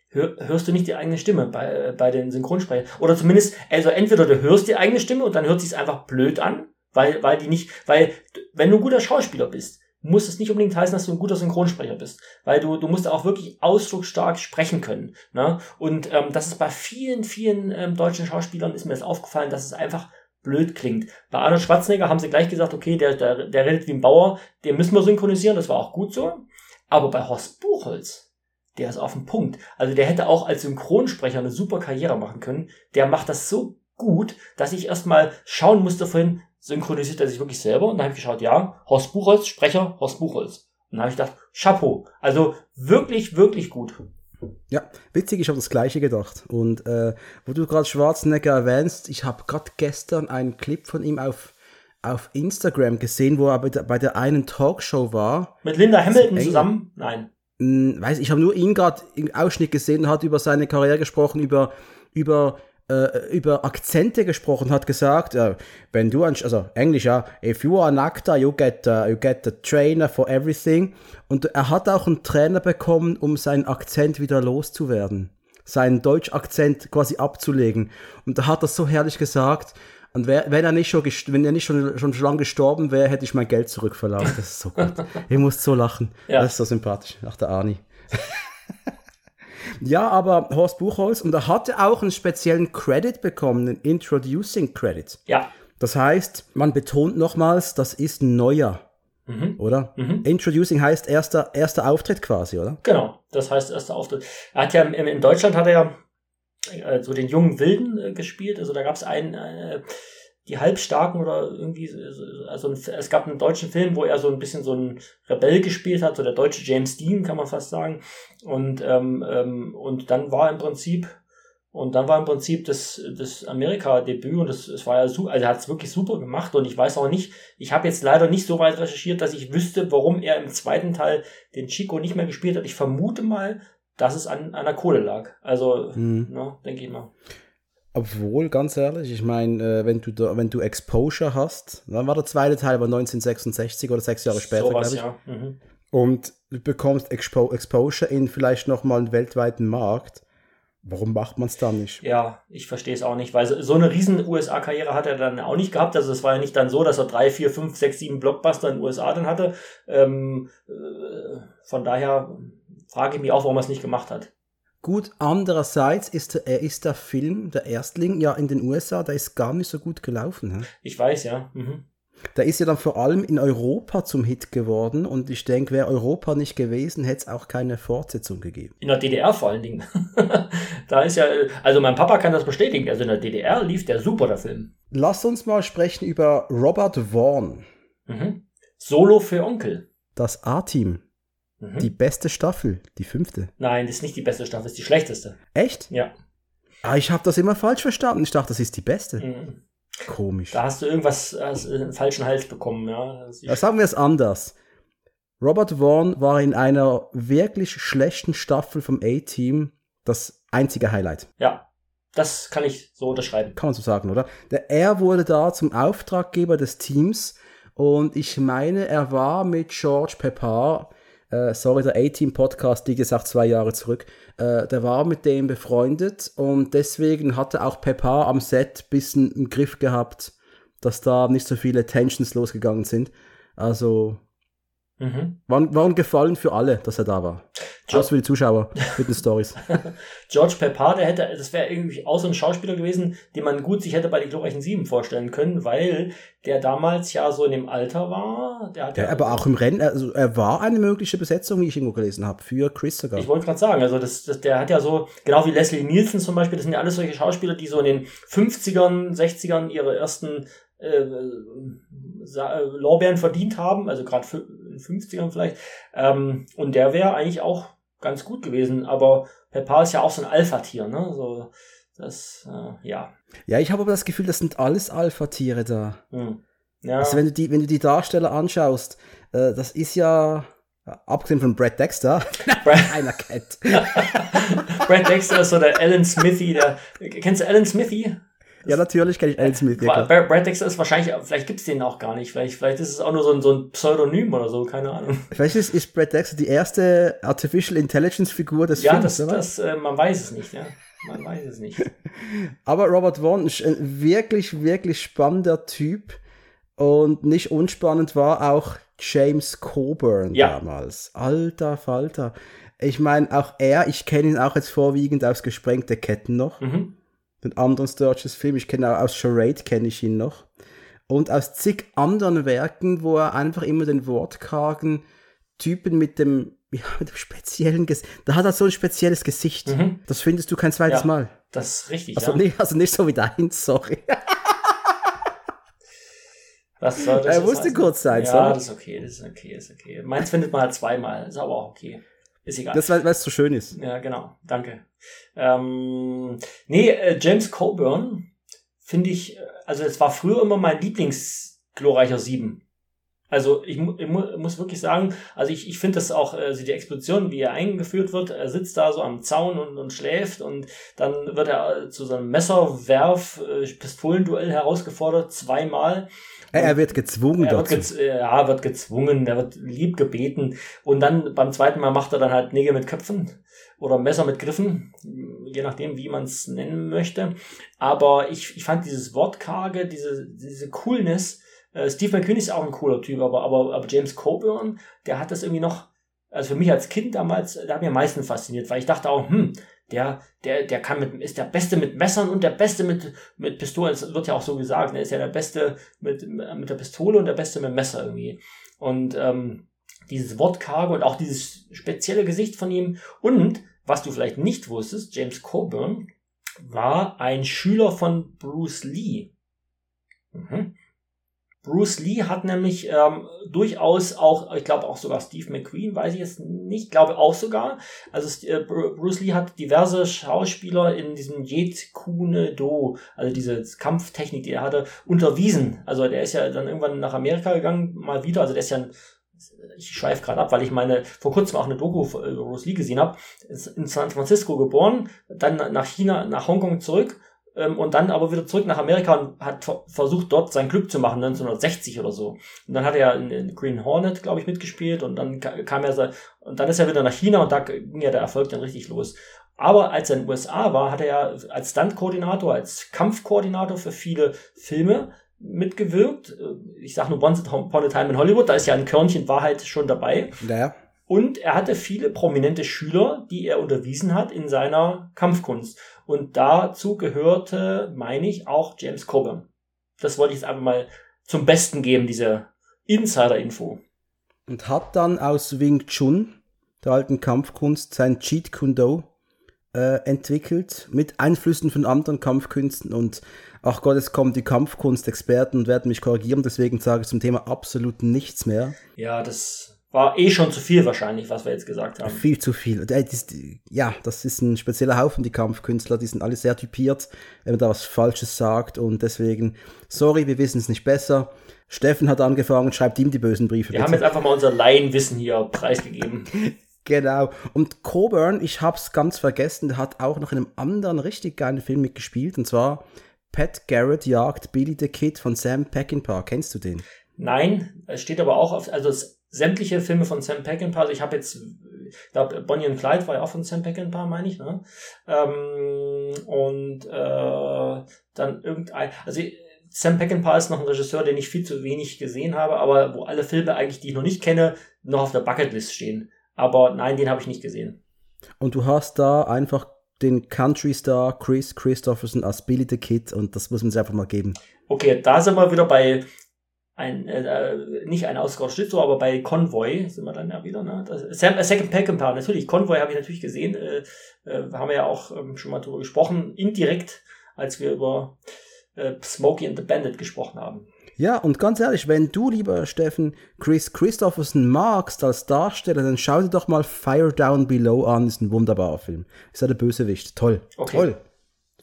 hör, hörst du nicht die eigene Stimme bei, bei den Synchronsprechern. Oder zumindest, also entweder du hörst die eigene Stimme und dann hört sich einfach blöd an, weil, weil die nicht, weil, wenn du ein guter Schauspieler bist, muss es nicht unbedingt heißen, dass du ein guter Synchronsprecher bist, weil du, du musst auch wirklich ausdrucksstark sprechen können. Ne? Und ähm, das ist bei vielen, vielen ähm, deutschen Schauspielern ist mir das aufgefallen, dass es einfach blöd klingt. Bei Arnold Schwarzenegger haben sie gleich gesagt, okay, der, der, der redet wie ein Bauer, den müssen wir synchronisieren, das war auch gut so. Aber bei Horst Buchholz, der ist auf dem Punkt. Also der hätte auch als Synchronsprecher eine super Karriere machen können. Der macht das so gut, dass ich erstmal schauen musste vorhin, synchronisiert er sich wirklich selber? Und dann habe ich geschaut, ja, Horst Buchholz, Sprecher, Horst Buchholz. Und dann habe ich gedacht, Chapeau. Also wirklich, wirklich gut. Ja, witzig, ich habe das gleiche gedacht. Und äh, wo du gerade Schwarzenegger erwähnst, ich habe gerade gestern einen Clip von ihm auf, auf Instagram gesehen, wo er bei der, bei der einen Talkshow war. Mit Linda Hamilton zusammen? Nein. Hm, weiß ich habe nur ihn gerade im Ausschnitt gesehen und hat über seine Karriere gesprochen, über, über äh, über Akzente gesprochen, hat gesagt, äh, wenn du, also Englisch, ja, if you are an actor, you get, uh, you get a trainer for everything. Und er hat auch einen Trainer bekommen, um seinen Akzent wieder loszuwerden. Seinen Deutsch-Akzent quasi abzulegen. Und da hat er so herrlich gesagt, und wär, wenn er nicht schon, wenn er nicht schon, schon, schon lange gestorben wäre, hätte ich mein Geld zurückverlangt. Das ist so gut. [LAUGHS] ich muss so lachen. Ja. Das ist so sympathisch. Ach, der Arnie. [LAUGHS] Ja, aber Horst Buchholz, und er hatte auch einen speziellen Credit bekommen, einen Introducing Credit. Ja. Das heißt, man betont nochmals, das ist ein neuer. Mhm. Oder? Mhm. Introducing heißt erster, erster Auftritt quasi, oder? Genau, das heißt erster Auftritt. Er hat ja in Deutschland hat er ja äh, so den jungen Wilden äh, gespielt. Also da gab es einen, äh, die Halbstarken oder irgendwie, also es gab einen deutschen Film, wo er so ein bisschen so ein Rebell gespielt hat, so der deutsche James Dean, kann man fast sagen. Und, ähm, ähm, und dann war im Prinzip, und dann war im Prinzip das, das Amerika-Debüt und das, das war ja super, also er hat es wirklich super gemacht und ich weiß auch nicht, ich habe jetzt leider nicht so weit recherchiert, dass ich wüsste, warum er im zweiten Teil den Chico nicht mehr gespielt hat. Ich vermute mal, dass es an, an der Kohle lag. Also, hm. ne, denke ich mal. Obwohl, ganz ehrlich, ich meine, äh, wenn du da, wenn du Exposure hast, dann war der zweite Teil aber 1966 oder sechs Jahre später, glaube ich. Ja. Mhm. Und du bekommst Expo Exposure in vielleicht nochmal einen weltweiten Markt. Warum macht man es dann nicht? Ja, ich verstehe es auch nicht, weil so eine riesen USA-Karriere hat er dann auch nicht gehabt. Also es war ja nicht dann so, dass er drei, vier, fünf, sechs, sieben Blockbuster in den USA dann hatte. Ähm, äh, von daher frage ich mich auch, warum er es nicht gemacht hat. Gut, andererseits ist, er ist der Film, der Erstling, ja in den USA, der ist gar nicht so gut gelaufen. He? Ich weiß, ja. Mhm. Der ist ja dann vor allem in Europa zum Hit geworden und ich denke, wäre Europa nicht gewesen, hätte es auch keine Fortsetzung gegeben. In der DDR vor allen Dingen. [LAUGHS] da ist ja, also mein Papa kann das bestätigen, also in der DDR lief der super, der Film. Lass uns mal sprechen über Robert Vaughn. Mhm. Solo für Onkel. Das A-Team. Mhm. Die beste Staffel, die fünfte. Nein, das ist nicht die beste Staffel, das ist die schlechteste. Echt? Ja. Ah, ich habe das immer falsch verstanden. Ich dachte, das ist die beste. Mhm. Komisch. Da hast du irgendwas hast einen falschen Hals bekommen, ja. ja sagen wir es anders. Robert Vaughn war in einer wirklich schlechten Staffel vom A-Team das einzige Highlight. Ja, das kann ich so unterschreiben. Kann man so sagen, oder? Der, er wurde da zum Auftraggeber des Teams und ich meine, er war mit George Pepper äh, sorry, der A-Team-Podcast, wie gesagt, zwei Jahre zurück, äh, der war mit dem befreundet und deswegen hatte auch Peppa am Set ein bisschen im Griff gehabt, dass da nicht so viele Tensions losgegangen sind. Also Mhm. War, war, ein Gefallen für alle, dass er da war. Just für die Zuschauer mit den Stories. [LAUGHS] George Pepper, der hätte, das wäre irgendwie auch so ein Schauspieler gewesen, den man gut sich hätte bei den glorreichen Sieben vorstellen können, weil der damals ja so in dem Alter war. Der hat ja, ja aber auch im Rennen, also er war eine mögliche Besetzung, wie ich irgendwo gelesen habe, für Chris sogar. Ich wollte gerade sagen, also das, das, der hat ja so, genau wie Leslie Nielsen zum Beispiel, das sind ja alles solche Schauspieler, die so in den 50ern, 60ern ihre ersten äh, Lorbeeren verdient haben, also gerade in den 50ern vielleicht. Ähm, und der wäre eigentlich auch ganz gut gewesen, aber Peppa ist ja auch so ein Alpha-Tier, ne? So, das, äh, ja. Ja, ich habe aber das Gefühl, das sind alles Alpha-Tiere da. Hm. Ja. Also wenn du die, wenn du die Darsteller anschaust, äh, das ist ja, abgesehen von Brad Dexter, [LAUGHS] [LAUGHS] einer kennt. [LAUGHS] Brad Dexter ist so der Alan Smithy, der, kennst du Alan Smithy? Ja, natürlich kenne ich Alan Smith. Ja, Brad Dexter ist wahrscheinlich, vielleicht gibt es den auch gar nicht. Vielleicht, vielleicht ist es auch nur so ein, so ein Pseudonym oder so, keine Ahnung. Vielleicht ist, ist Brad Dexter die erste Artificial Intelligence Figur des ja, Films. Ja, das, das äh, man weiß es nicht, ja. Man weiß es nicht. [LAUGHS] Aber Robert Vaughn ist ein wirklich, wirklich spannender Typ. Und nicht unspannend war auch James Coburn ja. damals. Alter Falter. Ich meine, auch er, ich kenne ihn auch jetzt vorwiegend aus Gesprengte Ketten noch. Mhm den anderen Sturges Film. Ich kenne auch aus Charade kenne ich ihn noch. Und aus zig anderen Werken, wo er einfach immer den wortkargen Typen mit dem, [LAUGHS] ja, mit dem speziellen Gesicht. Da hat er so ein spezielles Gesicht. Mhm. Das findest du kein zweites ja, Mal. Das ist richtig. Also, ja. nicht, also nicht so wie dein, sorry. [LAUGHS] Was soll das? Er musste heißen? kurz sein, ja, sorry. Das ist okay, das ist okay, das ist okay. Meins findet man halt zweimal, ist aber auch okay. Ist egal. Das, weil es so schön ist. Ja, genau. Danke. Ähm, nee, äh, James Coburn finde ich, äh, also es war früher immer mein Lieblings-glorreicher Sieben. Also ich, ich muss wirklich sagen, also ich, ich finde das auch, also die Explosion, wie er eingeführt wird, er sitzt da so am Zaun und, und schläft und dann wird er zu so einem Messerwerf, äh, Pistolenduell herausgefordert, zweimal. Er wird gezwungen er wird dazu. Gez ja, wird gezwungen, er wird lieb gebeten und dann beim zweiten Mal macht er dann halt Nägel mit Köpfen oder Messer mit Griffen, je nachdem, wie man es nennen möchte. Aber ich, ich fand dieses Wortkarge, diese, diese Coolness, äh, Steve McQueen ist auch ein cooler Typ, aber, aber, aber James Coburn, der hat das irgendwie noch, also für mich als Kind damals, der hat mir am meisten fasziniert, weil ich dachte auch, hm, der, der, der kann mit, ist der Beste mit Messern und der Beste mit, mit Pistolen. Das wird ja auch so gesagt, er ist ja der Beste mit, mit der Pistole und der Beste mit dem Messer irgendwie. Und ähm, dieses Wortkarge und auch dieses spezielle Gesicht von ihm und was du vielleicht nicht wusstest, James Coburn war ein Schüler von Bruce Lee. Mhm. Bruce Lee hat nämlich ähm, durchaus auch, ich glaube auch sogar Steve McQueen, weiß ich jetzt nicht, glaube auch sogar. Also äh, Bruce Lee hat diverse Schauspieler in diesem Jeet Kune Do, also diese Kampftechnik, die er hatte, unterwiesen. Also der ist ja dann irgendwann nach Amerika gegangen, mal wieder. Also der ist ja ein ich schweife gerade ab, weil ich meine vor kurzem auch eine Doku über Bruce Lee gesehen habe, in San Francisco geboren, dann nach China, nach Hongkong zurück ähm, und dann aber wieder zurück nach Amerika und hat versucht, dort sein Glück zu machen, 1960 oder so. Und dann hat er in, in Green Hornet, glaube ich, mitgespielt und dann kam er, und dann ist er wieder nach China und da ging ja der Erfolg dann richtig los. Aber als er in den USA war, hat er ja als Stunt-Koordinator, als Kampfkoordinator für viele Filme mitgewirkt. Ich sage nur Once Upon a Time in Hollywood, da ist ja ein Körnchen Wahrheit schon dabei. Ja. Und er hatte viele prominente Schüler, die er unterwiesen hat in seiner Kampfkunst. Und dazu gehörte, meine ich, auch James Coburn. Das wollte ich jetzt einfach mal zum Besten geben, diese Insider-Info. Und hat dann aus Wing Chun, der alten Kampfkunst, sein Cheat Kundo äh, entwickelt, mit Einflüssen von anderen Kampfkünsten. Und ach Gott, es kommen die Kampfkunstexperten und werden mich korrigieren, deswegen sage ich zum Thema absolut nichts mehr. Ja, das war eh schon zu viel wahrscheinlich, was wir jetzt gesagt haben. Viel zu viel. Ja, das ist ein spezieller Haufen, die Kampfkünstler. Die sind alle sehr typiert, wenn man da was Falsches sagt. Und deswegen, sorry, wir wissen es nicht besser. Steffen hat angefangen, schreibt ihm die bösen Briefe. Wir bitte. haben jetzt einfach mal unser Laienwissen hier preisgegeben. [LAUGHS] genau. Und Coburn, ich hab's ganz vergessen, der hat auch noch in einem anderen richtig geilen Film mitgespielt. Und zwar Pat Garrett jagt Billy the Kid von Sam Peckinpah. Kennst du den? Nein, es steht aber auch auf, also es sämtliche Filme von Sam Peckinpah, also ich habe jetzt, ich glaube, Bonnie and Clyde war ja auch von Sam Peckinpah, meine ich, ne? Ähm, und äh, dann irgendein, also Sam Peckinpah ist noch ein Regisseur, den ich viel zu wenig gesehen habe, aber wo alle Filme eigentlich, die ich noch nicht kenne, noch auf der Bucketlist stehen. Aber nein, den habe ich nicht gesehen. Und du hast da einfach den Country Star Chris Christopherson als Billy the Kid und das muss man sich einfach mal geben. Okay, da sind wir wieder bei ein, äh, nicht ein Ausgabe Schlitzohr, aber bei Convoy sind wir dann ja wieder, ne? Das, Sam, äh, Second Peckinpah, natürlich, Convoy habe ich natürlich gesehen, äh, äh, haben wir ja auch ähm, schon mal drüber gesprochen, indirekt, als wir über äh, Smokey and the Bandit gesprochen haben. Ja, und ganz ehrlich, wenn du, lieber Steffen, Chris Christopherson magst als Darsteller, dann schau dir doch mal Fire Down Below an, ist ein wunderbarer Film. Ist ja der Bösewicht. Toll. Okay. Toll.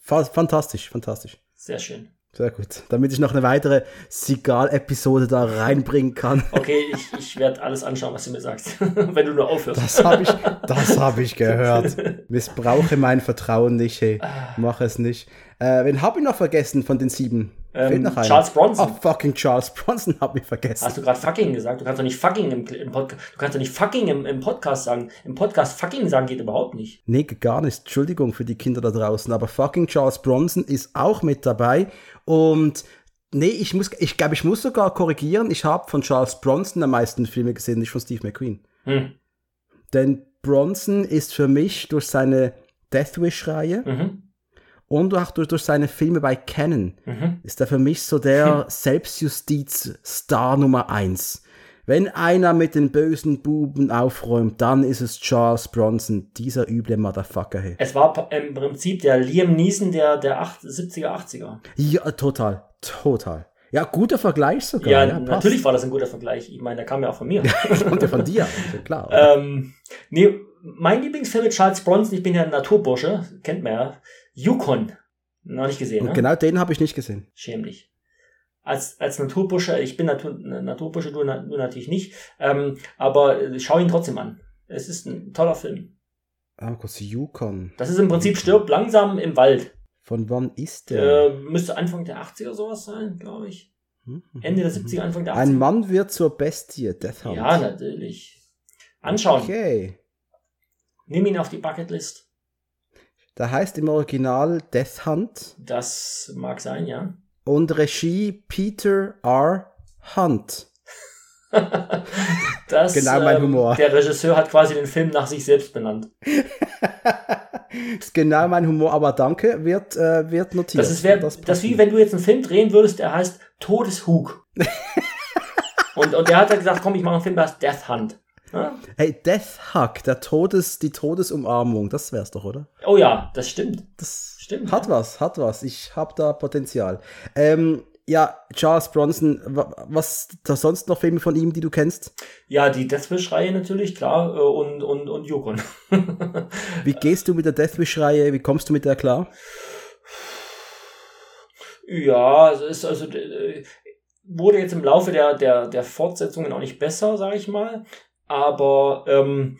Fa fantastisch, fantastisch. Sehr schön. Sehr gut. Damit ich noch eine weitere Sigal-Episode da reinbringen kann. Okay, ich, ich werde alles anschauen, was du mir sagst. [LAUGHS] Wenn du nur aufhörst. Das habe ich, hab ich gehört. [LAUGHS] Missbrauche mein Vertrauen nicht, hey. Mach es nicht. Äh, wen habe ich noch vergessen von den sieben? Ähm, Charles Bronson. Oh, fucking Charles Bronson habe ich vergessen. Hast du gerade fucking gesagt? Du kannst doch nicht fucking im, im Podcast, du kannst doch nicht fucking im, im Podcast sagen. Im Podcast fucking sagen geht überhaupt nicht. Nee, gar nicht. Entschuldigung für die Kinder da draußen. Aber fucking Charles Bronson ist auch mit dabei. Und nee, ich muss, ich glaube, ich muss sogar korrigieren. Ich habe von Charles Bronson am meisten Filme gesehen, nicht von Steve McQueen. Hm. Denn Bronson ist für mich durch seine Death Wish-Reihe mhm und auch durch, durch seine Filme bei Canon mhm. ist er für mich so der Selbstjustiz-Star Nummer eins. Wenn einer mit den bösen Buben aufräumt, dann ist es Charles Bronson, dieser üble Motherfucker. Hey. Es war im Prinzip der Liam Neeson der, der 70er, 80er. Ja, total, total. Ja, guter Vergleich sogar. Ja, ja natürlich war das ein guter Vergleich. Ich meine, der kam ja auch von mir. [LAUGHS] Kommt ja von dir, [LAUGHS] klar. ähm, nee, mein Lieblingsfilm mit Charles Bronson, ich bin ja ein Naturbursche, kennt man ja, Yukon. Noch nicht gesehen. Ne? genau den habe ich nicht gesehen. Schäm dich. Als, als Naturbursche, ich bin Natur, Naturbursche, du, du natürlich nicht, ähm, aber äh, schau ihn trotzdem an. Es ist ein toller Film. Ah, kurz Yukon. Das ist im Prinzip stirbt langsam im Wald. Von wann ist der? Äh, müsste Anfang der 80er sowas sein, glaube ich. Hm, hm, Ende der 70er, hm, Anfang der 80er. Ein Mann wird zur Bestie, Death Hunt. Ja, natürlich. Anschauen. Okay. Nimm ihn auf die Bucketlist. Da heißt im Original Death Hunt. Das mag sein, ja. Und Regie Peter R. Hunt. [LAUGHS] das, genau mein ähm, Humor. Der Regisseur hat quasi den Film nach sich selbst benannt. [LAUGHS] ist genau mein Humor, aber danke, wird, äh, wird notiert. Das ist wär, das, das wie wenn du jetzt einen Film drehen würdest, der heißt Todeshug. [LAUGHS] und, und der hat dann gesagt, komm, ich mache einen Film, der heißt Death Hunt. Ja? Hey, Death Hug, der Todes, die Todesumarmung, das wär's doch, oder? Oh ja, das stimmt. Das Stimmt. Hat was, hat was. Ich habe da Potenzial. Ähm, ja, Charles Bronson, was da sonst noch Filme von ihm, die du kennst? Ja, die Deathwish-Reihe natürlich, klar, äh, und, und, und Yukon. [LAUGHS] Wie gehst du mit der Deathwish-Reihe? Wie kommst du mit der klar? Ja, es ist also äh, wurde jetzt im Laufe der, der, der Fortsetzungen auch nicht besser, sage ich mal. Aber ähm,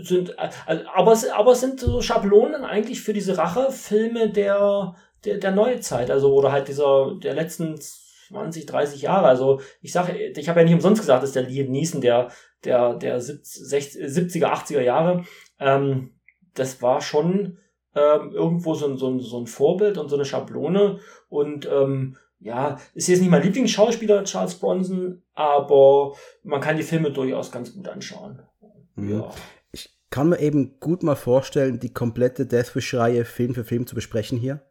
sind also, aber aber sind so Schablonen eigentlich für diese Rachefilme der, der, der Neuzeit, also oder halt dieser der letzten 20, 30 Jahre. Also ich sage, ich habe ja nicht umsonst gesagt, dass der Liam Neeson der, der, der 70er, 80er Jahre, ähm, das war schon ähm, irgendwo so ein, so, ein, so ein Vorbild und so eine Schablone. Und ähm, ja, ist jetzt nicht mein Lieblingsschauspieler, Charles Bronson, aber man kann die Filme durchaus ganz gut anschauen. Mhm. Ja. Ich kann mir eben gut mal vorstellen, die komplette Deathwish-Reihe Film für Film zu besprechen hier.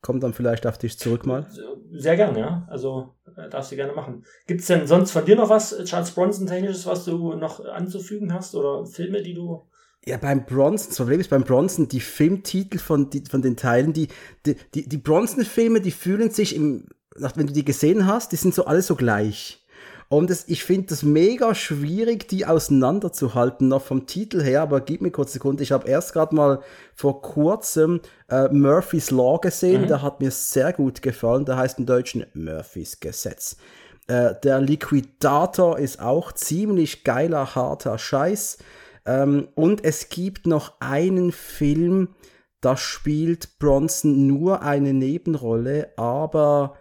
Kommt dann vielleicht auf dich zurück mal? Sehr gerne, ja. Also äh, darfst du gerne machen. Gibt es denn sonst von dir noch was, äh, Charles Bronson-technisches, was du noch anzufügen hast? Oder Filme, die du ja, beim Bronson, das Problem ist beim Bronson, die Filmtitel von, die, von den Teilen, die, die, die, die Bronson-Filme, die fühlen sich im, wenn du die gesehen hast, die sind so alle so gleich. Und das, ich finde das mega schwierig, die auseinanderzuhalten, noch vom Titel her, aber gib mir kurz eine Sekunde. Ich habe erst gerade mal vor kurzem äh, Murphy's Law gesehen, mhm. der hat mir sehr gut gefallen, der heißt im Deutschen Murphys Gesetz. Äh, der Liquidator ist auch ziemlich geiler, harter Scheiß. Ähm, und es gibt noch einen Film, da spielt Bronson nur eine Nebenrolle, aber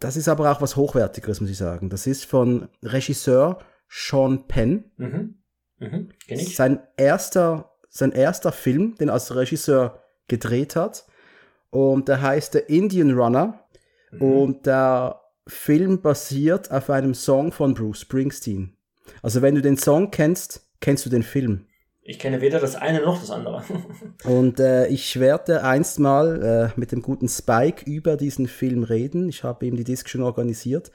das ist aber auch was Hochwertigeres, muss ich sagen. Das ist von Regisseur Sean Penn. Mhm. Mhm. Sein erster, sein erster Film, den er als Regisseur gedreht hat. Und der heißt The Indian Runner. Mhm. Und der Film basiert auf einem Song von Bruce Springsteen. Also wenn du den Song kennst, kennst du den Film? Ich kenne weder das eine noch das andere. [LAUGHS] und äh, ich werde einst mal äh, mit dem guten Spike über diesen Film reden. Ich habe ihm die Disc schon organisiert.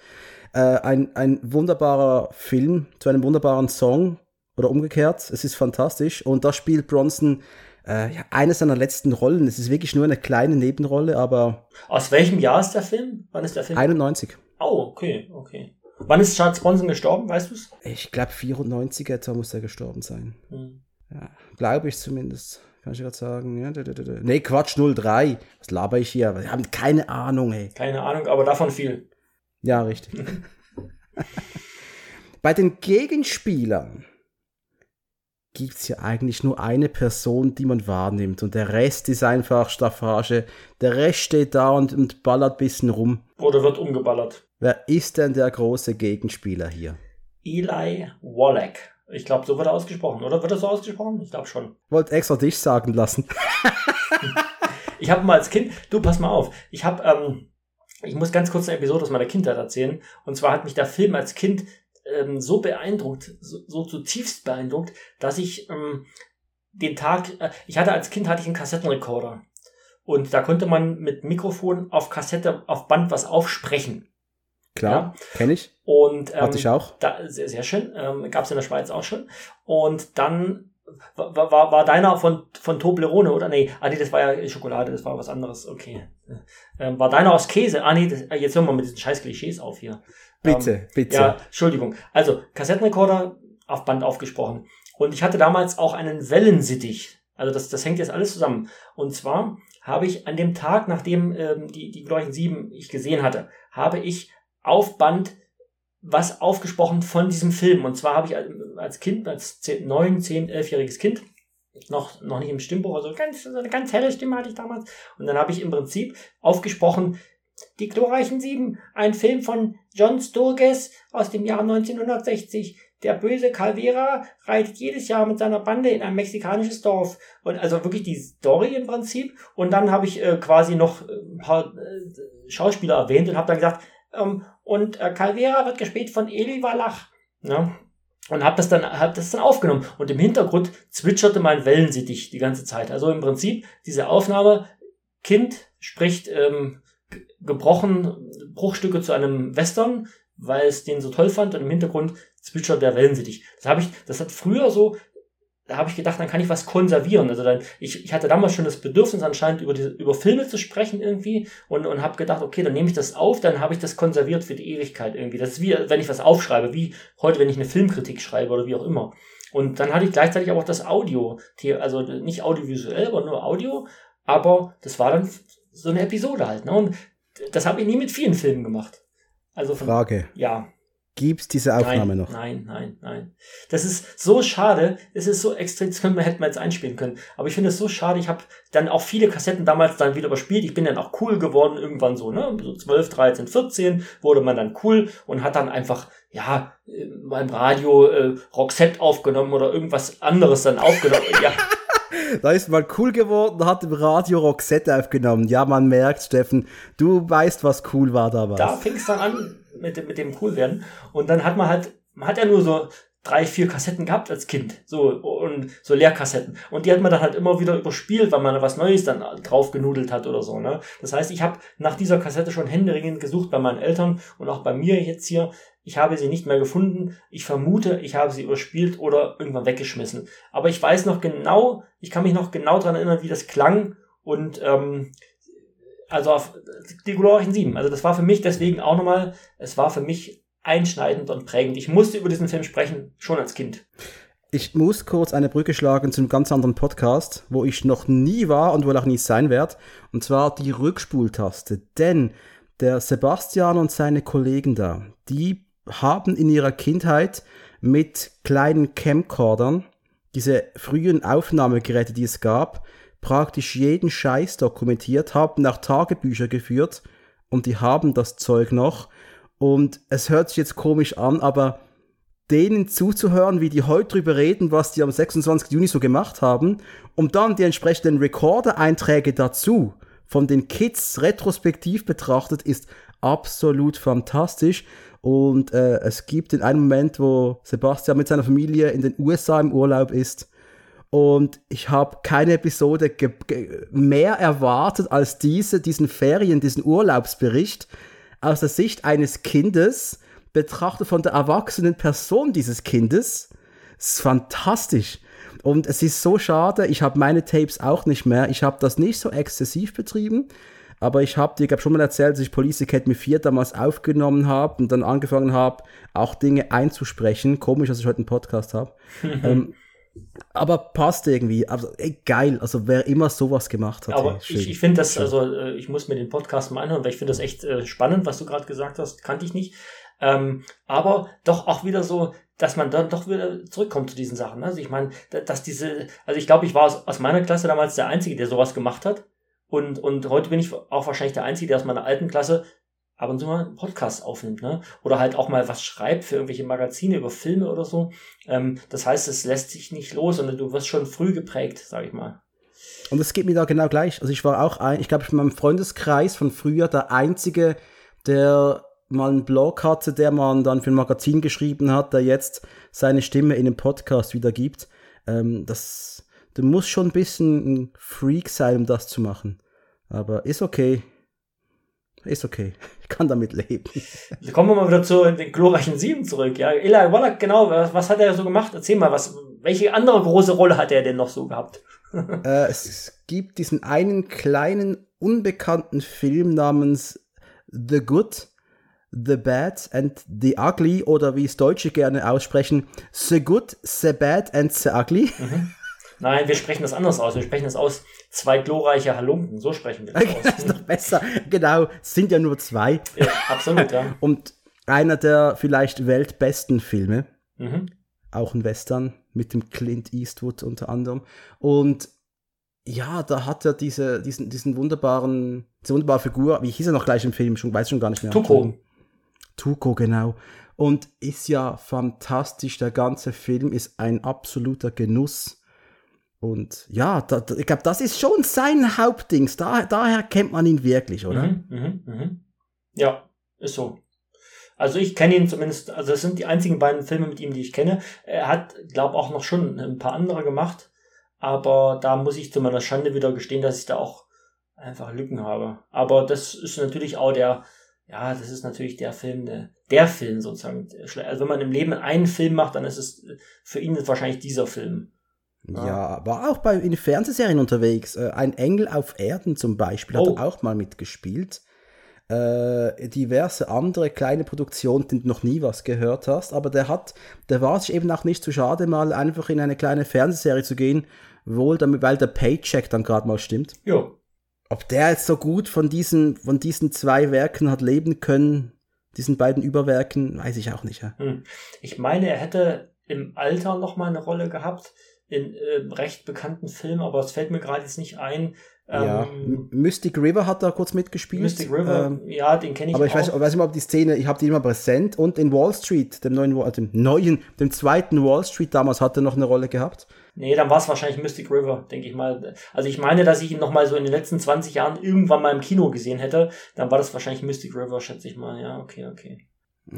Äh, ein, ein wunderbarer Film zu einem wunderbaren Song oder umgekehrt. Es ist fantastisch. Und da spielt Bronson äh, ja, eine seiner letzten Rollen. Es ist wirklich nur eine kleine Nebenrolle, aber. Aus welchem Jahr ist der Film? Wann ist der Film? 91. Oh, okay, okay. Wann ist Charles Bronson gestorben, weißt du es? Ich glaube 94 etwa muss er gestorben sein. Hm. Ja, glaube ich zumindest. Kann ich gerade sagen. Ja, nee, Quatsch, 03. Was laber ich hier? Wir haben keine Ahnung, ey. Keine Ahnung, aber davon viel. Ja, richtig. [LAUGHS] Bei den Gegenspielern gibt es ja eigentlich nur eine Person, die man wahrnimmt. Und der Rest ist einfach Staffage. Der Rest steht da und, und ballert ein bisschen rum. Oder wird umgeballert. Wer ist denn der große Gegenspieler hier? Eli Wallach. Ich glaube, so wird er ausgesprochen, oder? Wird er so ausgesprochen? Ich glaube schon. Wollte extra dich sagen lassen. [LAUGHS] ich habe mal als Kind, du pass mal auf, ich habe, ähm, ich muss ganz kurz eine Episode aus meiner Kindheit erzählen. Und zwar hat mich der Film als Kind ähm, so beeindruckt, so, so zutiefst beeindruckt, dass ich ähm, den Tag, äh, ich hatte als Kind hatte ich einen Kassettenrekorder. Und da konnte man mit Mikrofon auf Kassette, auf Band was aufsprechen. Klar, ja. kenne ich. Und ähm, Hatte ich auch. Da, sehr, sehr schön. Ähm, Gab es in der Schweiz auch schon. Und dann war, war, war deiner von, von Toblerone, oder? Nee, ah, nee, das war ja Schokolade, das war was anderes. Okay. Ähm, war deiner aus Käse? Ah, nee, das, äh, jetzt hören wir mit diesen scheiß Klischees auf hier. Bitte, ähm, bitte. Ja, Entschuldigung. Also, Kassettenrekorder auf Band aufgesprochen. Und ich hatte damals auch einen Wellensittich. Also das, das hängt jetzt alles zusammen. Und zwar habe ich an dem Tag, nachdem ähm, die, die Glorchen 7 ich gesehen hatte, habe ich auf Band was aufgesprochen von diesem Film. Und zwar habe ich als Kind, als 10, 9, 10, 11-jähriges Kind, noch, noch nicht im Stimmbuch, also ganz, so eine ganz helle Stimme hatte ich damals. Und dann habe ich im Prinzip aufgesprochen, die glorreichen Sieben, ein Film von John Sturges aus dem Jahr 1960. Der böse Calvera reitet jedes Jahr mit seiner Bande in ein mexikanisches Dorf. Und also wirklich die Story im Prinzip. Und dann habe ich äh, quasi noch ein paar äh, Schauspieler erwähnt und habe dann gesagt, ähm, und äh, Calvera wird gespielt von Eli Wallach. Ne? Und habe das dann hab das dann aufgenommen und im Hintergrund zwitscherte mein Wellensittich die ganze Zeit. Also im Prinzip diese Aufnahme Kind spricht ähm, gebrochen Bruchstücke zu einem Western, weil es den so toll fand und im Hintergrund zwitschert der Wellensittich. Das habe ich das hat früher so da habe ich gedacht, dann kann ich was konservieren. Also dann, ich, ich hatte damals schon das Bedürfnis anscheinend über diese, über Filme zu sprechen irgendwie und, und habe gedacht, okay, dann nehme ich das auf, dann habe ich das konserviert für die Ewigkeit irgendwie. Das ist wie, wenn ich was aufschreibe, wie heute, wenn ich eine Filmkritik schreibe oder wie auch immer. Und dann hatte ich gleichzeitig aber auch das Audio, also nicht audiovisuell, aber nur Audio, aber das war dann so eine Episode halt. Ne? Und das habe ich nie mit vielen Filmen gemacht. Also von, Frage. Ja. Gibt's diese Aufnahme nein, noch? Nein, nein, nein. Das ist so schade. Es ist so extrem, das könnte man, hätten wir jetzt einspielen können. Aber ich finde es so schade. Ich habe dann auch viele Kassetten damals dann wieder überspielt. Ich bin dann auch cool geworden irgendwann so, ne? So 12, 13, 14 wurde man dann cool und hat dann einfach, ja, beim Radio äh, Roxette aufgenommen oder irgendwas anderes dann aufgenommen. [LAUGHS] ja. Da ist man cool geworden, hat im Radio Roxette aufgenommen. Ja, man merkt, Steffen, du weißt, was cool war damals. Da fing es dann an mit, mit dem cool werden. Und dann hat man halt, man hat ja nur so drei, vier Kassetten gehabt als Kind. So, und so Leerkassetten. Und die hat man dann halt immer wieder überspielt, weil man was Neues dann drauf genudelt hat oder so, ne? Das heißt, ich habe nach dieser Kassette schon händeringend gesucht bei meinen Eltern und auch bei mir jetzt hier. Ich habe sie nicht mehr gefunden. Ich vermute, ich habe sie überspielt oder irgendwann weggeschmissen. Aber ich weiß noch genau, ich kann mich noch genau dran erinnern, wie das klang. Und ähm, also auf die glorreichen Sieben. Also das war für mich deswegen auch nochmal, es war für mich einschneidend und prägend. Ich musste über diesen Film sprechen, schon als Kind. Ich muss kurz eine Brücke schlagen zu einem ganz anderen Podcast, wo ich noch nie war und wohl auch nie sein werde. Und zwar die Rückspultaste. Denn der Sebastian und seine Kollegen da, die haben in ihrer Kindheit mit kleinen Camcordern diese frühen Aufnahmegeräte, die es gab, praktisch jeden Scheiß dokumentiert, haben nach Tagebücher geführt und die haben das Zeug noch. Und es hört sich jetzt komisch an, aber denen zuzuhören, wie die heute drüber reden, was die am 26. Juni so gemacht haben, und dann die entsprechenden Recorder-Einträge dazu von den Kids retrospektiv betrachtet, ist absolut fantastisch. Und äh, es gibt in einem Moment, wo Sebastian mit seiner Familie in den USA im Urlaub ist, und ich habe keine Episode mehr erwartet als diese, diesen Ferien, diesen Urlaubsbericht aus der Sicht eines Kindes, betrachtet von der erwachsenen Person dieses Kindes. Das ist fantastisch. Und es ist so schade, ich habe meine Tapes auch nicht mehr. Ich habe das nicht so exzessiv betrieben. Aber ich habe dir, glaube schon mal erzählt, dass ich Police Academy 4 damals aufgenommen habe und dann angefangen habe, auch Dinge einzusprechen. Komisch, dass ich heute einen Podcast habe. [LAUGHS] ähm, aber passt irgendwie. Also, ey, geil. Also, wer immer sowas gemacht hat. Aber ey, ich, ich finde das, also, äh, ich muss mir den Podcast mal anhören, weil ich finde das echt äh, spannend, was du gerade gesagt hast. Kannte ich nicht. Ähm, aber doch auch wieder so, dass man dann doch wieder zurückkommt zu diesen Sachen. Also, ich meine, dass diese, also, ich glaube, ich war aus, aus meiner Klasse damals der Einzige, der sowas gemacht hat. Und, und heute bin ich auch wahrscheinlich der Einzige, der aus meiner alten Klasse ab und zu mal einen Podcast aufnimmt, ne? Oder halt auch mal was schreibt für irgendwelche Magazine über Filme oder so. Ähm, das heißt, es lässt sich nicht los und du wirst schon früh geprägt, sag ich mal. Und es geht mir da genau gleich. Also ich war auch ein, ich glaube, in meinem Freundeskreis von früher der Einzige, der mal einen Blog hatte, der man dann für ein Magazin geschrieben hat, der jetzt seine Stimme in einem Podcast wiedergibt. Ähm, das, du musst schon ein bisschen ein Freak sein, um das zu machen. Aber ist okay. Ist okay. [LAUGHS] Ich kann damit leben. [LAUGHS] Kommen wir mal wieder zu den glorreichen Sieben zurück. Ja, Eli Wallach, genau, was, was, hat er so gemacht? Erzähl mal, was, welche andere große Rolle hat er denn noch so gehabt? [LAUGHS] äh, es gibt diesen einen kleinen, unbekannten Film namens The Good, The Bad and The Ugly oder wie es Deutsche gerne aussprechen, The Good, The Bad and The Ugly. Mhm. Nein, wir sprechen das anders aus. Wir sprechen das aus zwei glorreiche Halunken. So sprechen wir das aus. das ist noch besser. Genau, es sind ja nur zwei. Ja, absolut, ja. [LAUGHS] Und einer der vielleicht weltbesten Filme. Mhm. Auch ein Western mit dem Clint Eastwood unter anderem. Und ja, da hat er diese, diesen, diesen wunderbaren, diese wunderbare Figur, wie hieß er noch gleich im Film? Schon, weiß schon gar nicht mehr. Tuko. Tuko, genau. Und ist ja fantastisch. Der ganze Film ist ein absoluter Genuss. Und ja, da, ich glaube, das ist schon sein Hauptding. Da, daher kennt man ihn wirklich, oder? Mhm, mh, mh. Ja, ist so. Also ich kenne ihn zumindest, also das sind die einzigen beiden Filme mit ihm, die ich kenne. Er hat, glaube auch noch schon ein paar andere gemacht, aber da muss ich zu meiner Schande wieder gestehen, dass ich da auch einfach Lücken habe. Aber das ist natürlich auch der, ja, das ist natürlich der Film, der Film sozusagen. Also wenn man im Leben einen Film macht, dann ist es für ihn wahrscheinlich dieser Film. Ja, war auch bei, in Fernsehserien unterwegs. Äh, ein Engel auf Erden zum Beispiel hat Oh. er auch mal mitgespielt. Äh, diverse andere kleine Produktionen, die du noch nie was gehört hast. Aber der hat, der war sich eben auch nicht zu schade, mal einfach in eine kleine Fernsehserie zu gehen. Wohl damit, weil der Paycheck dann gerade mal stimmt. Ja. Ob der jetzt so gut von diesen, von diesen zwei Werken hat leben können, diesen beiden Überwerken, weiß ich auch nicht. Ja. Hm. Ich meine, er hätte im Alter noch mal eine Rolle gehabt in äh, recht bekannten Filmen, aber es fällt mir gerade jetzt nicht ein. ja. Ähm, M- Mystic River hat da kurz mitgespielt. Mystic River, Ähm, ja, den kenne ich aber ich auch. weiß, ich weiß nicht, ob die Szene, ich habe die immer präsent. Und in Wall Street, dem neuen, dem neuen, dem zweiten Wall Street damals, hat er noch eine Rolle gehabt. Nee, dann war es wahrscheinlich Mystic River, denke ich mal. Also ich meine, dass ich ihn noch mal so in den letzten 20 Jahren irgendwann mal im Kino gesehen hätte. Dann war das wahrscheinlich Mystic River, schätze ich mal. Ja, okay, okay.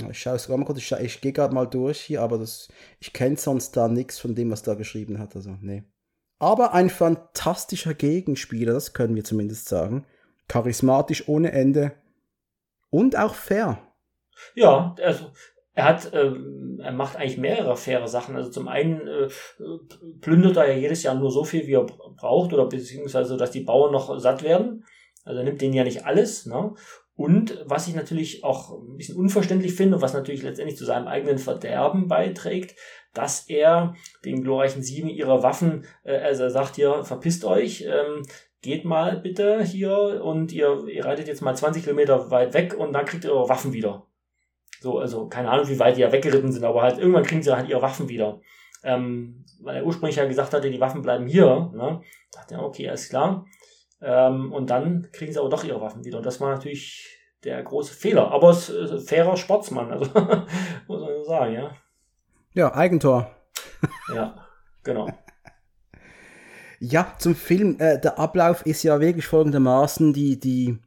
Ich schaue es mal kurz, ich, ich gehe gerade mal durch hier, aber das, ich kenne sonst da nichts von dem, was da geschrieben hat. Also, nee. Aber ein fantastischer Gegenspieler, das können wir zumindest sagen. Charismatisch ohne Ende. Und auch fair. Ja, also er hat, ähm, er macht eigentlich mehrere faire Sachen. Also zum einen äh, plündert er ja jedes Jahr nur so viel, wie er braucht, oder beziehungsweise, dass die Bauern noch satt werden. Also er nimmt denen ja nicht alles. Ne? Und was ich natürlich auch ein bisschen unverständlich finde, und was natürlich letztendlich zu seinem eigenen Verderben beiträgt, dass er den glorreichen Sieben ihre Waffen, äh, also er sagt hier, verpisst euch, ähm, geht mal bitte hier und ihr, ihr reitet jetzt mal 20 Kilometer weit weg und dann kriegt ihr eure Waffen wieder. So, also keine Ahnung, wie weit die ja weggeritten sind, aber halt irgendwann kriegen sie halt ihre Waffen wieder. Ähm, weil er ursprünglich ja gesagt hatte, die Waffen bleiben hier. Ne? Dachte er, okay, alles klar. Ähm, und dann kriegen sie aber doch ihre Waffen wieder. Und das war natürlich der große Fehler. Aber es ist ein fairer Sportsmann, also [LAUGHS] muss man sagen, ja. Ja, Eigentor. [LAUGHS] Ja, genau. Ja, zum Film. Äh, der Ablauf ist ja wirklich folgendermaßen: die, die,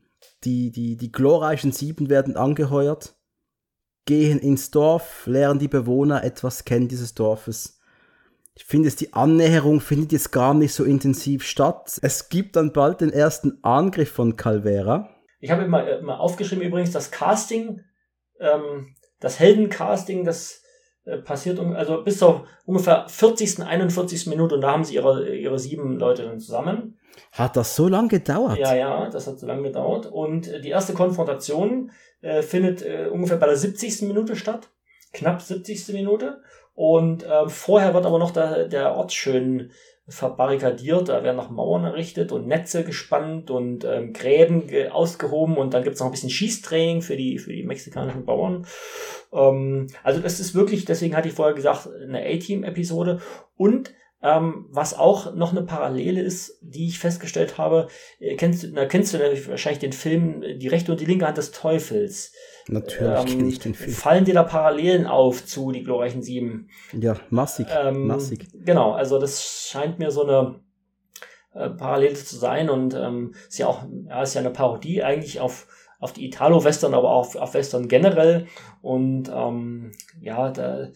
die, die, die glorreichen Sieben werden angeheuert, gehen ins Dorf, lernen die Bewohner etwas kennen dieses Dorfes. Ich finde es, die Annäherung findet jetzt gar nicht so intensiv statt. Es gibt dann bald den ersten Angriff von Calvera. Ich habe immer, immer aufgeschrieben übrigens, das Casting, ähm, das Heldencasting, das äh, passiert um, also bis zur ungefähr 40., 41. Minute und da haben sie ihre, ihre sieben Leute dann zusammen. Hat das so lange gedauert? Ja, ja, das hat so lange gedauert. Und äh, die erste Konfrontation äh, findet äh, ungefähr bei der 70. Minute statt. Knapp 70. Minute. Und äh, vorher wird aber noch der, der Ort schön verbarrikadiert. Da werden noch Mauern errichtet und Netze gespannt und ähm, Gräben ge ausgehoben. Und dann gibt's noch ein bisschen Schießtraining für die, für die mexikanischen Bauern. Ähm, also das ist wirklich, deswegen hatte ich vorher gesagt, eine A-Team-Episode. Und ähm, was auch noch eine Parallele ist, die ich festgestellt habe, äh, kennst du, na, kennst du wahrscheinlich den Film äh, Die rechte und die linke Hand des Teufels. Natürlich Ähm, kenne ich den Film. Fallen dir da Parallelen auf zu Die glorreichen Sieben? Ja, massig. Ähm, massig. Genau, also das scheint mir so eine äh, Parallele zu sein und ähm, ist ja auch, ja, ist ja eine Parodie eigentlich auf auf die Italo-Western, aber auch auf, auf Western generell. Und ähm, ja, da äh,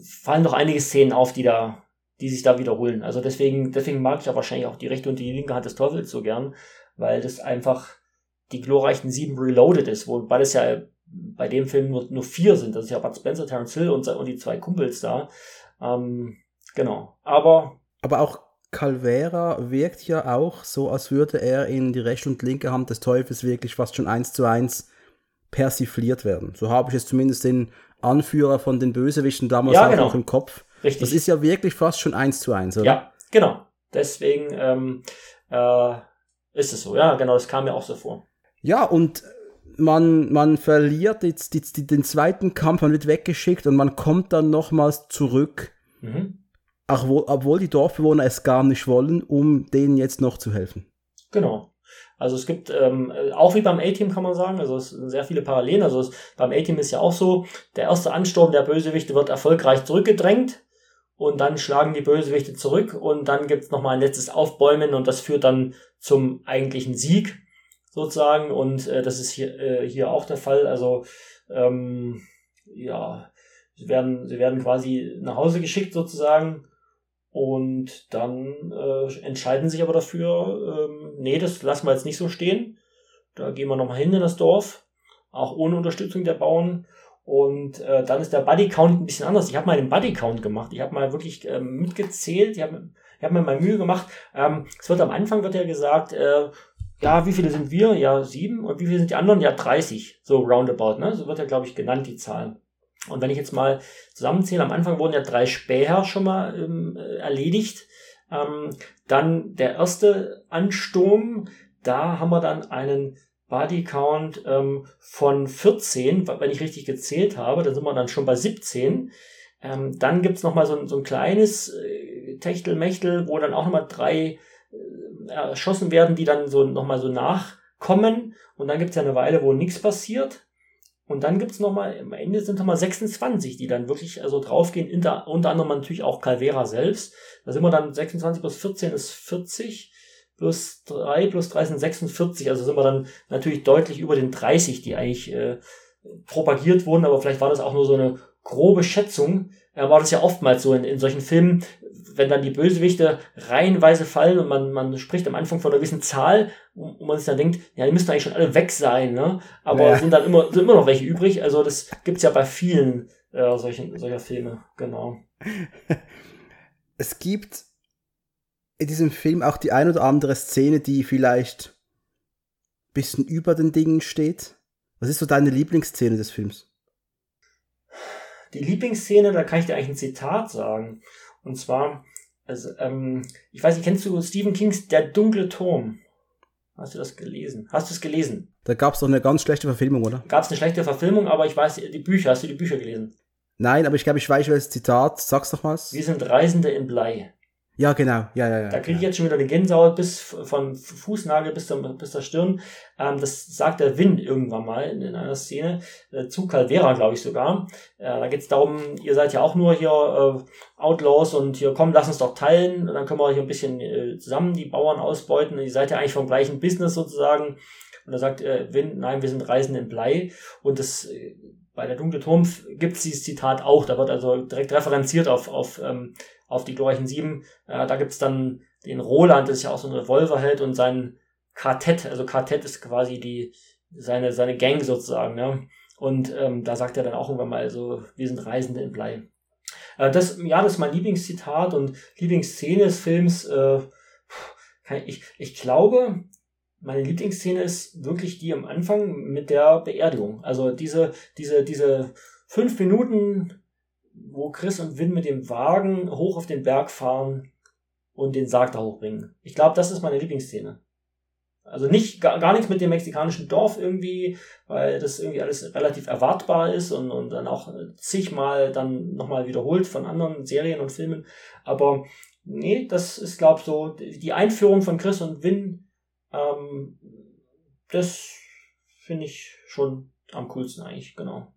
fallen doch einige Szenen auf, die da, die sich da wiederholen. Also deswegen, deswegen mag ich ja wahrscheinlich auch die rechte und die linke Hand des Teufels so gern, weil das einfach die glorreichen sieben Reloaded ist, wobei das ja bei dem Film nur, nur vier sind. Das ist ja Bud Spencer, Terence Hill und, und die zwei Kumpels da. Ähm, genau. Aber Aber auch Calvera wirkt ja auch so, als würde er in die rechte und linke Hand des Teufels wirklich fast schon eins zu eins persifliert werden. So habe ich es zumindest den Anführer von den Bösewichten damals Ja, auch genau. noch im Kopf. Richtig. Das ist ja wirklich fast schon eins zu eins, oder? Ja, genau. Deswegen ähm, äh, ist es so. Ja, genau, das kam mir auch so vor. Ja, und man, man verliert jetzt die, die, den zweiten Kampf, man wird weggeschickt und man kommt dann nochmals zurück, Mhm. auch wo, obwohl die Dorfbewohner es gar nicht wollen, um denen jetzt noch zu helfen. Genau. Also es gibt, ähm, auch wie beim A-Team kann man sagen, also es sind sehr viele Parallelen. Also es, beim A-Team ist ja auch so, der erste Ansturm der Bösewichte wird erfolgreich zurückgedrängt und dann schlagen die Bösewichte zurück und dann gibt's noch mal ein letztes Aufbäumen und das führt dann zum eigentlichen Sieg sozusagen und äh, das ist hier, äh, hier auch der Fall. Also ähm, ja, sie werden, sie werden quasi nach Hause geschickt sozusagen und dann äh, entscheiden sich aber dafür, ähm, nee, das lassen wir jetzt nicht so stehen. Da gehen wir nochmal hin in das Dorf, auch ohne Unterstützung der Bauern. Und äh, dann ist der Buddy Count ein bisschen anders. Ich habe mal den Buddy Count gemacht. Ich habe mal wirklich äh, mitgezählt. Ich habe ich hab mir mal Mühe gemacht. Ähm, es wird am Anfang wird ja gesagt, äh, ja, wie viele sind wir? Ja, sieben. Und wie viele sind die anderen? Ja, 30. So roundabout, ne? So wird ja, glaube ich, genannt, die Zahlen. Und wenn ich jetzt mal zusammenzähle, am Anfang wurden ja drei Späher schon mal ähm, äh, erledigt. Ähm, dann der erste Ansturm, da haben wir dann einen Body Count ähm, von 14, wenn ich richtig gezählt habe, da sind wir dann schon bei 17. Ähm, dann gibt's noch mal so ein, so ein kleines äh, Techtelmechtel, wo dann auch noch mal drei äh, erschossen werden, die dann so noch mal so nachkommen. Und dann gibt's ja eine Weile, wo nichts passiert. Und dann gibt's noch mal, am Ende sind noch mal 26, die dann wirklich also draufgehen, unter anderem natürlich auch Calvera selbst. Da sind wir dann 26 plus 14 ist 40 plus 3 plus 3 sind 46, also sind wir dann natürlich deutlich über den 30, die eigentlich äh, propagiert wurden, aber vielleicht war das auch nur so eine grobe Schätzung. Äh, war das ja oftmals so in, in solchen Filmen, wenn dann die Bösewichte reihenweise fallen und man, man spricht am Anfang von einer gewissen Zahl und man sich dann denkt, ja, die müssten eigentlich schon alle weg sein, ne? Aber ja. sind dann immer, sind immer noch welche übrig. Also das gibt's ja bei vielen äh, solchen, solcher Filme, genau. [LAUGHS] Es gibt in diesem Film auch die ein oder andere Szene, die vielleicht ein bisschen über den Dingen steht? Was ist so deine Lieblingsszene des Films? Die Lieblingsszene, da kann ich dir eigentlich ein Zitat sagen. Und zwar, also, ähm, ich weiß nicht, kennst du Stephen Kings Der dunkle Turm? Hast du das gelesen? Hast du es gelesen? Da gab es doch eine ganz schlechte Verfilmung, oder? Gab es eine schlechte Verfilmung, aber ich weiß, die Bücher, hast du die Bücher gelesen? Nein, aber ich glaube, ich weiß welches Zitat. Sag's doch mal. Wir sind Reisende in Blei. Ja, genau. Ja, ja, ja. Da kriege ich jetzt schon wieder eine Gänsehaut bis von Fußnagel bis zur, bis zur Stirn. Ähm, das sagt der Win irgendwann mal in, in einer Szene. Äh, zu Calvera, glaube ich sogar. Äh, da geht es darum, ihr seid ja auch nur hier äh, Outlaws und hier komm, lass uns doch teilen. Und dann können wir hier ein bisschen äh, zusammen die Bauern ausbeuten. Und ihr seid ja eigentlich vom gleichen Business sozusagen. Und da sagt äh, Win, nein, wir sind Reisende in Blei. Und das äh, bei der Dunkle Turm gibt es dieses Zitat auch. Da wird also direkt referenziert auf, auf ähm, auf die glorreichen Sieben. Äh, da gibt's dann den Roland, das ist ja auch so ein Revolverheld und sein Quartett, also Quartett ist quasi die, seine, seine Gang sozusagen, ne? Und ähm, da sagt er dann auch irgendwann mal, also, wir sind Reisende in Blei. Äh, das, ja, das ist mein Lieblingszitat und Lieblingsszene des Films. Äh, ich, ich glaube, meine Lieblingsszene ist wirklich die am Anfang mit der Beerdigung. Also diese, diese, diese fünf Minuten wo Chris und Vin mit dem Wagen hoch auf den Berg fahren und den Sarg da hochbringen. Ich glaube, das ist meine Lieblingsszene. Also nicht gar, gar nichts mit dem mexikanischen Dorf irgendwie, weil das irgendwie alles relativ erwartbar ist und, und dann auch zigmal dann nochmal wiederholt von anderen Serien und Filmen. Aber nee, das ist, glaube ich, so die Einführung von Chris und Vin, ähm, das finde ich schon am coolsten eigentlich, genau.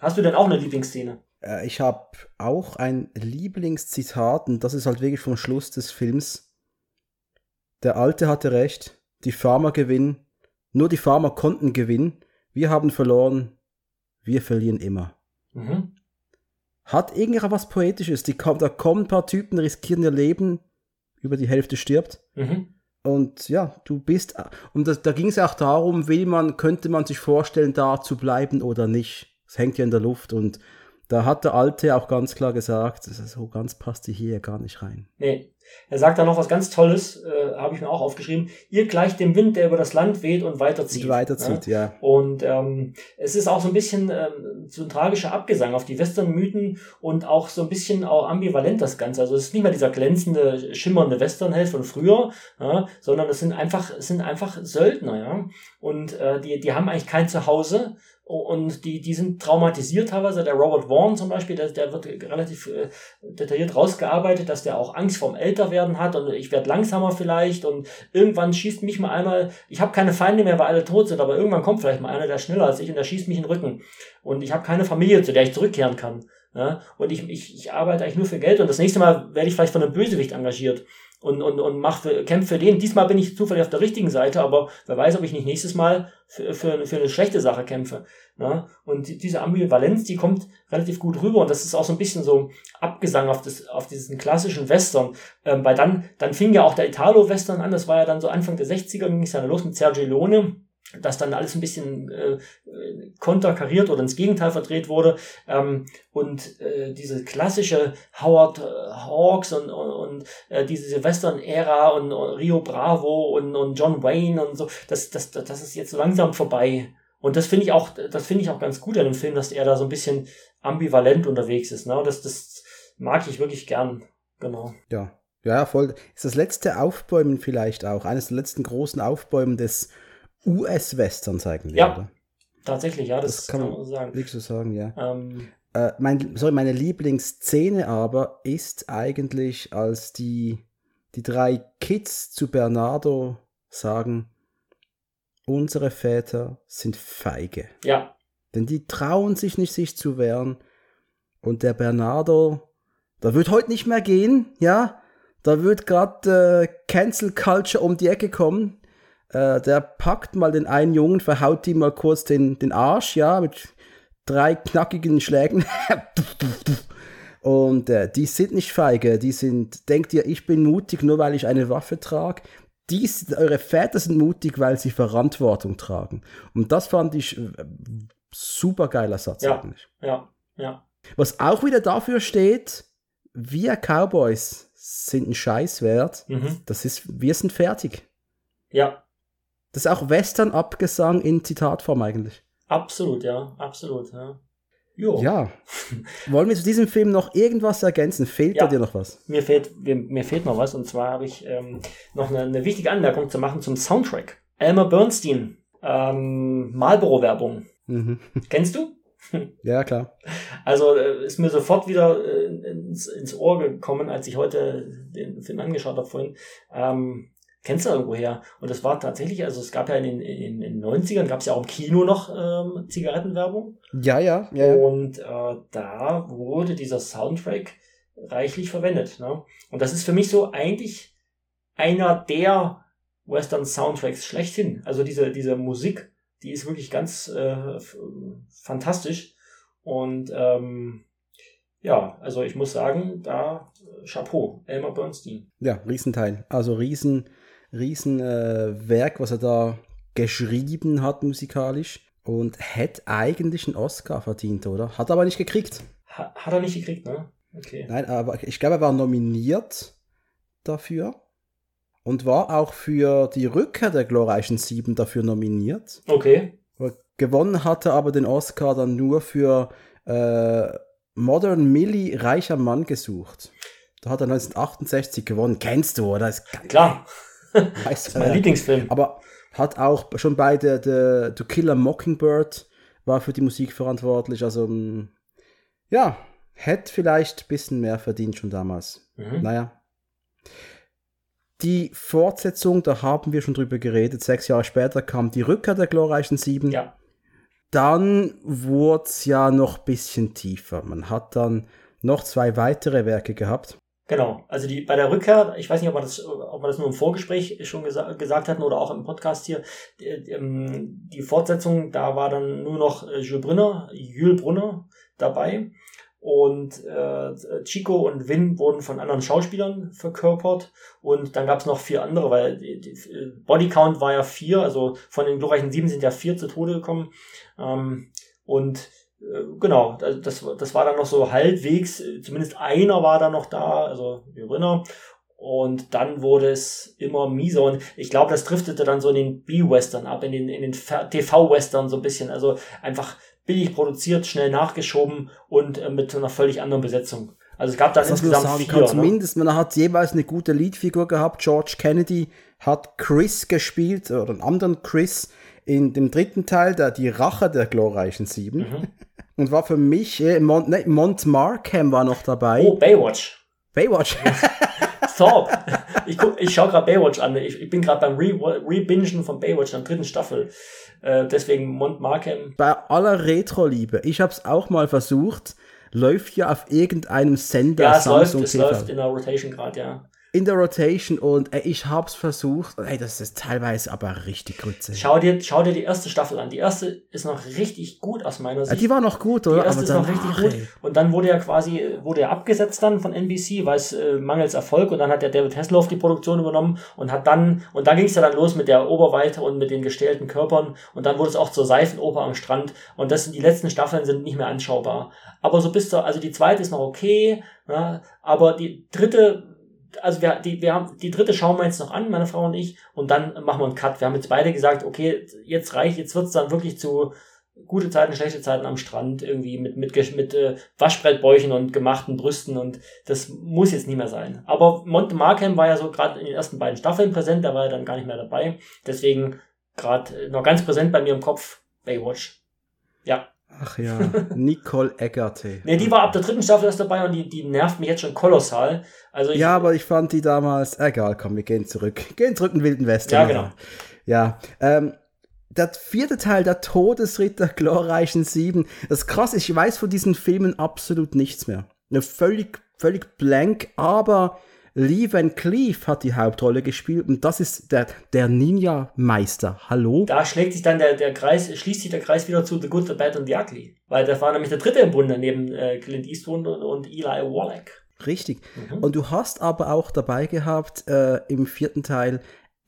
Hast du denn auch eine Lieblingsszene? Äh, ich habe auch ein Lieblingszitat und das ist halt wirklich vom Schluss des Films. Der Alte hatte recht, die Farmer gewinnen, nur die Farmer konnten gewinnen, wir haben verloren, wir verlieren immer. Mhm. Hat irgendwer was Poetisches, die, da kommen ein paar Typen, riskieren ihr Leben, über die Hälfte stirbt. Mhm. Und ja, du bist, und das, da ging es auch darum, will man, könnte man sich vorstellen, da zu bleiben oder nicht. Es hängt ja in der Luft und da hat der Alte auch ganz klar gesagt, so ganz passt die hier gar nicht rein. Nee. Er sagt da noch was ganz Tolles, äh, habe ich mir auch aufgeschrieben. Ihr gleicht dem Wind, der über das Land weht und weiterzieht. Und weiterzieht, ja. ja. Und ähm, es ist auch so ein bisschen ähm, so ein tragischer Abgesang auf die Western-Mythen und auch so ein bisschen auch ambivalent das Ganze. Also es ist nicht mehr dieser glänzende, schimmernde Westernheld von früher, ja, sondern es sind einfach, es sind einfach Söldner, ja. Und äh, die, die haben eigentlich kein Zuhause und die, die sind traumatisiert teilweise. Der Robert Vaughn zum Beispiel, der, der wird relativ äh, detailliert rausgearbeitet, dass der auch Angst vorm Älterwerden hat und ich werde langsamer vielleicht und irgendwann schießt mich mal einer, ich habe keine Feinde mehr, weil alle tot sind, aber irgendwann kommt vielleicht mal einer, der schneller als ich und der schießt mich in den Rücken. Und ich habe keine Familie, zu der ich zurückkehren kann. Ja? Und ich, ich, ich arbeite eigentlich nur für Geld und das nächste Mal werde ich vielleicht von einem Bösewicht engagiert und, und, und mach für, kämpfe für den. Diesmal bin ich zufällig auf der richtigen Seite, aber wer weiß, ob ich nicht nächstes Mal für, für, für eine schlechte Sache kämpfe. Ne? Und diese Ambivalenz, die kommt relativ gut rüber und das ist auch so ein bisschen so Abgesang auf, das, auf diesen klassischen Western. Ähm, weil dann, dann fing ja auch der Italo-Western an, das war ja dann so Anfang der 60er, ging es ja los mit Sergio Leone dass dann alles ein bisschen äh, konterkariert oder ins Gegenteil verdreht wurde ähm, und äh, diese klassische Howard äh, Hawks und, und, und äh, diese Western-Ära und, und, Rio Bravo und, und John Wayne und so, das, das, das ist jetzt langsam vorbei. Und das finde ich auch, das finde ich auch ganz gut an dem Film, dass er da so ein bisschen ambivalent unterwegs ist. Ne? Das, das mag ich wirklich gern. Genau. Ja. Ja, voll. Ist das letzte Aufbäumen vielleicht auch, eines der letzten großen Aufbäumen des US-Westerns eigentlich, ja, oder? Tatsächlich, ja, das, das kann, man sagen. Wirklich so sagen, ja. Ähm, äh, mein, sorry, meine Lieblingsszene aber ist eigentlich, als die, die drei Kids zu Bernardo sagen, unsere Väter sind feige. Ja. Denn die trauen sich nicht, sich zu wehren. Und der Bernardo, da wird heute nicht mehr gehen, ja. Da wird gerade äh, Cancel Culture um die Ecke kommen. Äh, der packt mal den einen Jungen, verhaut ihm mal kurz den, den Arsch, ja, mit drei knackigen Schlägen. [LAUGHS] Und äh, die sind nicht feige, die sind, denkt ihr, ich bin mutig, nur weil ich eine Waffe trage. Dies, eure Väter sind mutig, weil sie Verantwortung tragen. Und das fand ich äh, super geiler Satz ja, eigentlich. Ja, ja. Was auch wieder dafür steht, wir Cowboys sind ein Scheiß wert. Mhm. Das ist, wir sind fertig. Ja, das ist auch Western-Abgesang in Zitatform eigentlich. Absolut, ja, absolut, ja. Jo. Ja. [LAUGHS] Wollen wir zu diesem Film noch irgendwas ergänzen? Fehlt ja, da dir noch was? Mir fehlt, mir, fehlt noch was und zwar habe ich ähm, noch eine, eine, wichtige Anmerkung zu machen zum Soundtrack. Elmer Bernstein, ähm, Marlboro-Werbung. Mhm. Kennst du? [LAUGHS] Ja, klar. Also äh, ist mir sofort wieder äh, ins, ins Ohr gekommen, als ich heute den Film angeschaut habe vorhin. Ähm, kennst du irgendwo her. Und das war tatsächlich, also es gab ja in den, in, in den 90ern, gab es ja auch im Kino noch ähm, Zigarettenwerbung. Ja, ja, ja. ja. Und äh, da wurde dieser Soundtrack reichlich verwendet. Ne? Und das ist für mich so eigentlich einer der Western Soundtracks schlechthin. Also diese, diese Musik, die ist wirklich ganz äh, fantastisch. Und ähm, ja, also ich muss sagen, da Chapeau, Elmer Bernstein. Ja, Riesenteil. Also riesen, Riesenwerk, äh, was er da geschrieben hat musikalisch und hätte eigentlich einen Oscar verdient, oder? Hat er aber nicht gekriegt. Ha hat er nicht gekriegt, ne? Okay. Nein, aber ich glaube, er war nominiert dafür und war auch für die Rückkehr der glorreichen Sieben dafür nominiert. Okay. Gewonnen hatte aber den Oscar dann nur für äh, Modern Millie Reicher Mann gesucht. Da hat er 1968 gewonnen. Kennst du, oder? Klar. [LAUGHS] das ist mein Lieblingsfilm. Aber hat auch schon bei der, der To Kill a Mockingbird war für die Musik verantwortlich. Also, mm, ja, hätte vielleicht ein bisschen mehr verdient schon damals. Mhm. Naja. Die Fortsetzung, da haben wir schon drüber geredet. Sechs Jahre später kam die Rückkehr der glorreichen Sieben. Ja. Dann wurde es ja noch ein bisschen tiefer. Man hat dann noch zwei weitere Werke gehabt. Genau, also die bei der Rückkehr, ich weiß nicht, ob wir das, ob wir das nur im Vorgespräch schon gesa gesagt hatten oder auch im Podcast hier, die, ähm, die Fortsetzung, da war dann nur noch äh, Jules Brunner, Jules Brunner dabei. Und äh, Chico und Vin wurden von anderen Schauspielern verkörpert. Und dann gab es noch vier andere, weil die, die Bodycount war ja vier, also von den glorreichen sieben sind ja vier zu Tode gekommen. Ähm, und äh, genau, das, das war dann noch so halbwegs, zumindest einer war da noch da, also Jorinner. Und dann wurde es immer mieser und ich glaube, das driftete dann so in den B-Western ab, in den, in den TV-Western so ein bisschen. Also einfach billig produziert, schnell nachgeschoben und äh, mit einer völlig anderen Besetzung. Also es gab dann das insgesamt sagen vier. Kann, ne? Zumindest, man hat jeweils eine gute Leadfigur gehabt. George Kennedy hat Chris gespielt, oder einen anderen Chris in dem dritten Teil, der die Rache der glorreichen Sieben. Mhm. Und war für mich, äh, Mont, ne, Mont Markham war noch dabei. Oh, Baywatch. Baywatch. [LAUGHS] Thorpe. Ich, guck, ich schaue gerade Baywatch an. Ich, ich bin gerade beim Re-Bingen Re von Baywatch in der dritten Staffel. Äh, deswegen Mont Markham. Bei aller Retro-Liebe. Ich habe es auch mal versucht. Läuft ja auf irgendeinem Sender. Ja, es Samsung läuft, es läuft in der Rotation gerade, ja. In der Rotation und ey, ich hab's versucht. Ey, das ist teilweise aber richtig Grütze. Schau dir, schau dir die erste Staffel an. Die erste ist noch richtig gut aus meiner Sicht. Ja, die war noch gut, oder? Die erste ist noch richtig gut. Und dann wurde er quasi, wurde er abgesetzt dann von NBC, weil es äh, mangels Erfolg. Und dann hat der David Hasselhoff die Produktion übernommen und hat dann, und dann ging es ja dann los mit der Oberweite und mit den gestählten Körpern. Und dann wurde es auch zur Seifenoper am Strand. Und das sind die letzten Staffeln sind nicht mehr anschaubar. Aber so bis zur, also die zweite ist noch okay, ja, aber die dritte also wir, die, wir haben, die dritte schauen wir jetzt noch an, meine Frau und ich, und dann machen wir einen Cut. Wir haben jetzt beide gesagt, okay, jetzt reicht, jetzt wird's dann wirklich zu gute Zeiten, schlechte Zeiten am Strand, irgendwie mit, mit, mit äh, Waschbrettbäuchen und gemachten Brüsten und das muss jetzt nicht mehr sein. Aber Monte Markham war ja so gerade in den ersten beiden Staffeln präsent, da war er dann gar nicht mehr dabei. Deswegen gerade noch ganz präsent bei mir im Kopf Baywatch. Ja. Ach ja, Nicole Eggerte. nee, die war ab der dritten Staffel erst dabei und die, die nervt mich jetzt schon kolossal. Also ich, ja, aber ich fand die damals, egal, komm, wir gehen zurück. [LAUGHS] Gehen zurück in Wilden Westen. Ja, genau. Ja, ähm, der vierte Teil, der Todesritter glorreichen Sieben. Das ist krass, ich weiß von diesen Filmen absolut nichts mehr. Eine völlig, völlig blank, aber Lee Van Cleef hat die Hauptrolle gespielt und das ist der, der Ninja-Meister. Hallo? Da schlägt sich dann der, der Kreis, schließt sich der Kreis wieder zu The Good, The Bad and The Ugly. Weil das war nämlich der dritte im Bunde neben äh, Clint Eastwood und, und Eli Wallach. Richtig. Mhm. Und du hast aber auch dabei gehabt äh, im vierten Teil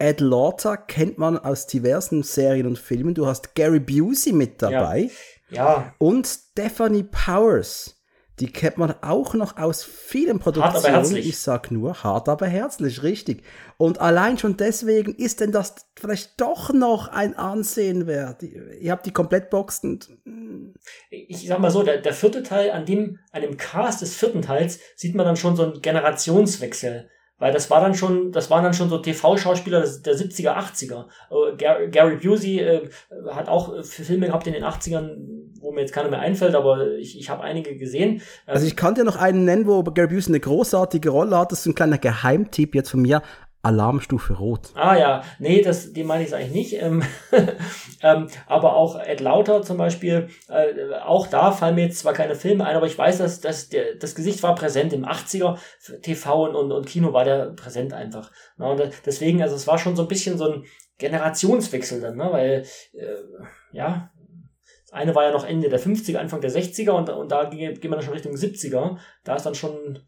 Ed Lauter kennt man aus diversen Serien und Filmen. Du hast Gary Busey mit dabei. Ja. ja. Und Stephanie Powers. Die kennt man auch noch aus vielen Produktionen. Hart aber. Ich sag nur, hart aber herzlich, richtig. Und allein schon deswegen ist denn das vielleicht doch noch ein Ansehen wert. Ihr habt die Komplettbox und. Hm. Ich sag mal so, der, der vierte Teil, an dem, an dem Cast des vierten Teils sieht man dann schon so einen Generationswechsel. Weil das war dann schon, das waren dann schon so TV-Schauspieler der 70er, 80er. Äh, Gary, Gary Busey äh, hat auch äh, Filme gehabt in den 80ern, wo mir jetzt keiner mehr einfällt, aber ich, ich habe einige gesehen. Ähm, also ich kann dir noch einen nennen, wo Gary Busey eine großartige Rolle hat. Das ist ein kleiner Geheimtipp jetzt von mir. Alarmstufe Rot. Ah ja, nee, das, den meine ich eigentlich nicht. Ähm, [LAUGHS] ähm, aber auch Ed Lauter zum Beispiel, äh, auch da fallen mir jetzt zwar keine Filme ein, aber ich weiß, dass, dass der, das Gesicht war präsent im 80er TV und, und, und Kino war der präsent einfach. Ne? Und deswegen, also es war schon so ein bisschen so ein Generationswechsel dann, ne? weil äh, ja, das eine war ja noch Ende der 50er, Anfang der 60er und, und da gehen wir dann schon Richtung 70er. Da ist dann schon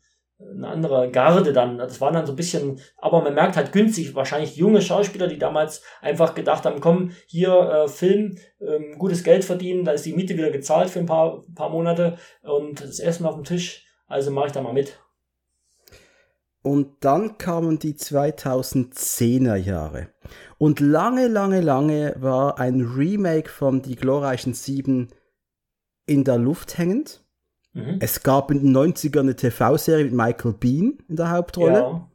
eine andere Garde dann. Das waren dann so ein bisschen, aber man merkt halt günstig, wahrscheinlich junge Schauspieler, die damals einfach gedacht haben, komm, hier äh, Film, ähm, gutes Geld verdienen, da ist die Miete wieder gezahlt für ein paar, paar Monate und das Essen auf dem Tisch, also mache ich da mal mit. Und dann kamen die 2010er Jahre. Und lange, lange, lange war ein Remake von Die glorreichen Sieben in der Luft hängend. Mhm. Es gab in den 90ern eine TV-Serie mit Michael Bean in der Hauptrolle. Ja.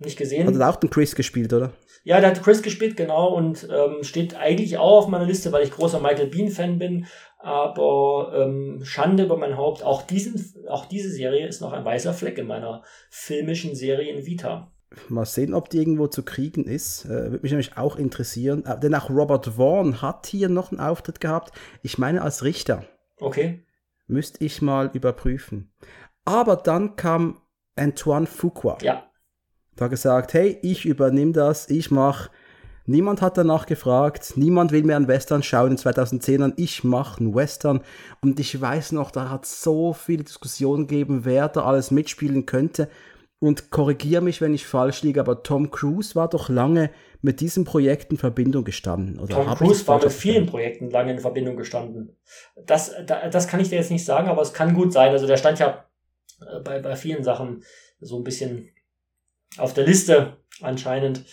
Nicht gesehen. Hat er auch den Chris gespielt, oder? Ja, der hat Chris gespielt, genau, und ähm, steht eigentlich auch auf meiner Liste, weil ich großer Michael Bean-Fan bin. Aber ähm, Schande über mein Haupt, auch, diesen, auch diese Serie ist noch ein weißer Fleck in meiner filmischen Serien Vita. Mal sehen, ob die irgendwo zu kriegen ist. Äh, Würde mich nämlich auch interessieren. Äh, denn auch Robert Vaughn hat hier noch einen Auftritt gehabt. Ich meine als Richter. Okay. Müsste ich mal überprüfen. Aber dann kam Antoine Fuqua. Ja. Da gesagt, hey, ich übernehme das, ich mache. Niemand hat danach gefragt, niemand will mehr einen Western schauen in 2010ern, ich mache einen Western. Und ich weiß noch, da hat so viele Diskussionen gegeben, wer da alles mitspielen könnte. Und korrigiere mich, wenn ich falsch liege, aber Tom Cruise war doch lange mit diesem Projekt in Verbindung gestanden. Oder Tom Cruise war mit vielen Projekten lange in Verbindung gestanden. Das, das kann ich dir jetzt nicht sagen, aber es kann gut sein. Also der stand ja äh, bei, bei vielen Sachen so ein bisschen auf der Liste anscheinend.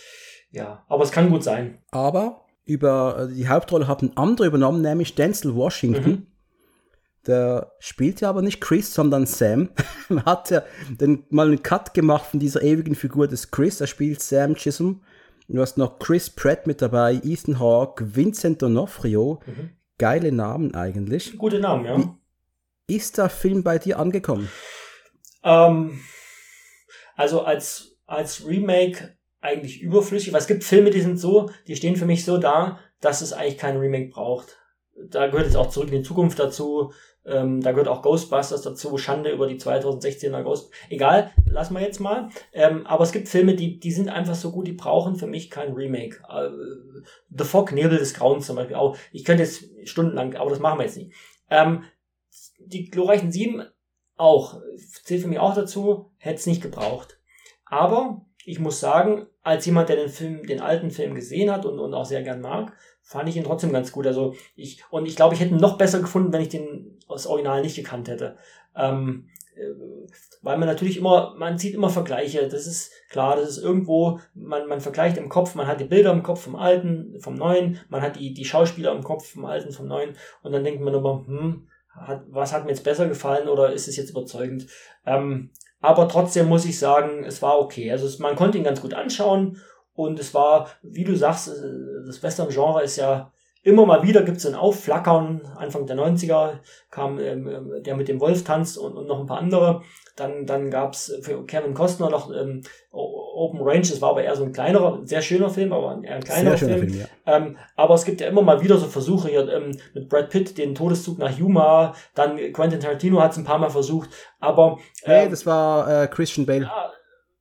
Ja, aber es kann gut sein. Aber über äh, die Hauptrolle hat ein anderer übernommen, nämlich Denzel Washington. Mhm. Der spielt ja aber nicht Chris, sondern Sam. [LAUGHS] hat ja den, mal einen Cut gemacht von dieser ewigen Figur des Chris. Er spielt Sam Chisholm. Du hast noch Chris Pratt mit dabei, Ethan Hawke, Vincent D'Onofrio. Mhm. Geile Namen eigentlich. Gute Namen, ja. Wie ist der Film bei dir angekommen? Ähm, also als, als Remake eigentlich überflüssig, weil es gibt Filme, die sind so, die stehen für mich so da, dass es eigentlich kein Remake braucht. Da gehört jetzt auch zurück in die Zukunft dazu, Ähm, da gehört auch Ghostbusters dazu, Schande über die 2016er Ghost. Egal, lassen wir jetzt mal. Ähm, aber es gibt Filme, die, die sind einfach so gut, die brauchen für mich kein Remake. Äh, The Fog, Nebel des Grauens zum Beispiel auch. Ich könnte jetzt stundenlang, aber das machen wir jetzt nicht. Ähm, die glorreichen Sieben auch, zählt für mich auch dazu, hätte es nicht gebraucht. Aber ich muss sagen, als jemand, der den Film, den alten Film gesehen hat und, und auch sehr gern mag, fand ich ihn trotzdem ganz gut. Also ich, und ich glaube, ich hätte ihn noch besser gefunden, wenn ich den aus Original nicht gekannt hätte. Ähm, äh, weil man natürlich immer, man sieht immer Vergleiche. Das ist klar, das ist irgendwo, man, man vergleicht im Kopf, man hat die Bilder im Kopf vom Alten, vom Neuen, man hat die, die Schauspieler im Kopf vom Alten, vom Neuen und dann denkt man immer, hm, hat, was hat mir jetzt besser gefallen oder ist es jetzt überzeugend? Ähm, aber trotzdem muss ich sagen, es war okay. Also es, man konnte ihn ganz gut anschauen und es war, wie du sagst, äh, das Western-Genre ist ja immer mal wieder gibt es ein Aufflackern. Anfang der 90er kam ähm, ähm, der mit dem Wolf tanzt und, und noch ein paar andere. Dann, dann gab es für Kevin Costner noch ähm, Open Range, das war aber eher so ein kleinerer, sehr schöner Film, aber eher ein kleinerer Film. Film ja. ähm, aber es gibt ja immer mal wieder so Versuche hier ähm, mit Brad Pitt, den Todeszug nach Yuma, dann Quentin Tarantino hat es ein paar Mal versucht, aber... Äh, nee, das war äh, Christian Bale. Ja,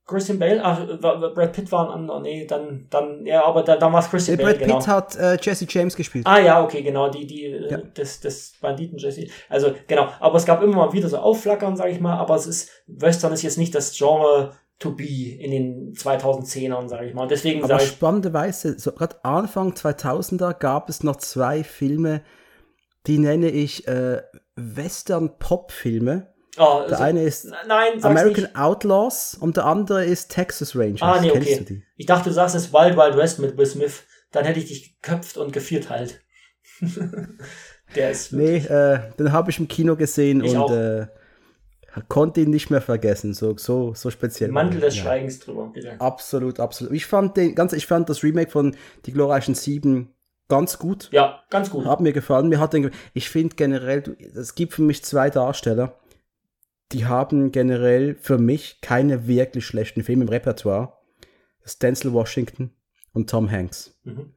Christian Bale, ach, Brad Pitt war ein anderer, nee, dann, dann, ja, aber da, dann war es Christian Bale, Brad Pitt genau. hat äh, Jesse James gespielt. Ah ja, okay, genau, die, die, äh, ja. des, des Banditen Jesse. Also, genau, aber es gab immer mal wieder so Aufflackern, sag ich mal, aber es ist, Western ist jetzt nicht das Genre to be in den 2010ern, sag ich mal. Und deswegen aber sag spannenderweise, so gerade Anfang 2000er gab es noch zwei Filme, die nenne ich äh, Western-Pop-Filme Oh, der also, eine ist nein, American nicht. Outlaws und der andere ist Texas Rangers. Ah, nee, Kennst okay. Ich dachte, du sagst es Wild Wild West mit Will Smith. Dann hätte ich dich geköpft und gevierteilt. [LAUGHS] der ist. Nee, äh, den habe ich im Kino gesehen ich und äh, konnte ihn nicht mehr vergessen. So, so, so speziell. Mantel des ja. Schweigens drüber, bitte. Absolut, absolut. Ich fand den, ganz, ich fand das Remake von Die glorreichen Sieben ganz gut. Ja, ganz gut. Hat mir gefallen. Mir hat den, ich finde generell, es gibt für mich zwei Darsteller die haben generell für mich keine wirklich schlechten Filme im Repertoire. Das ist Denzel Washington und Tom Hanks. Mhm.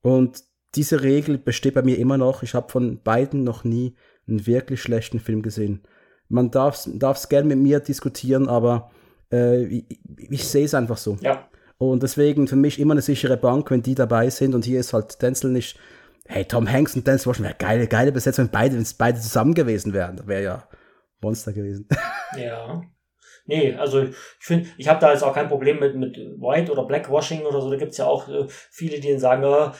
Und diese Regel besteht bei mir immer noch. Ich habe von beiden noch nie einen wirklich schlechten Film gesehen. Man darf es gerne mit mir diskutieren, aber äh, ich, ich sehe es einfach so. Ja. Und deswegen für mich immer eine sichere Bank, wenn die dabei sind. Und hier ist halt Denzel nicht. Hey, Tom Hanks und Denzel Washington, geile, geile Besetzung, wenn beide, wenn es beide zusammen gewesen wären. Wäre ja Monster gewesen. [LAUGHS] Ja. Nee, also ich finde, ich habe da jetzt auch kein Problem mit, mit White oder Blackwashing oder so. Da gibt's ja auch äh, viele, die dann sagen, äh,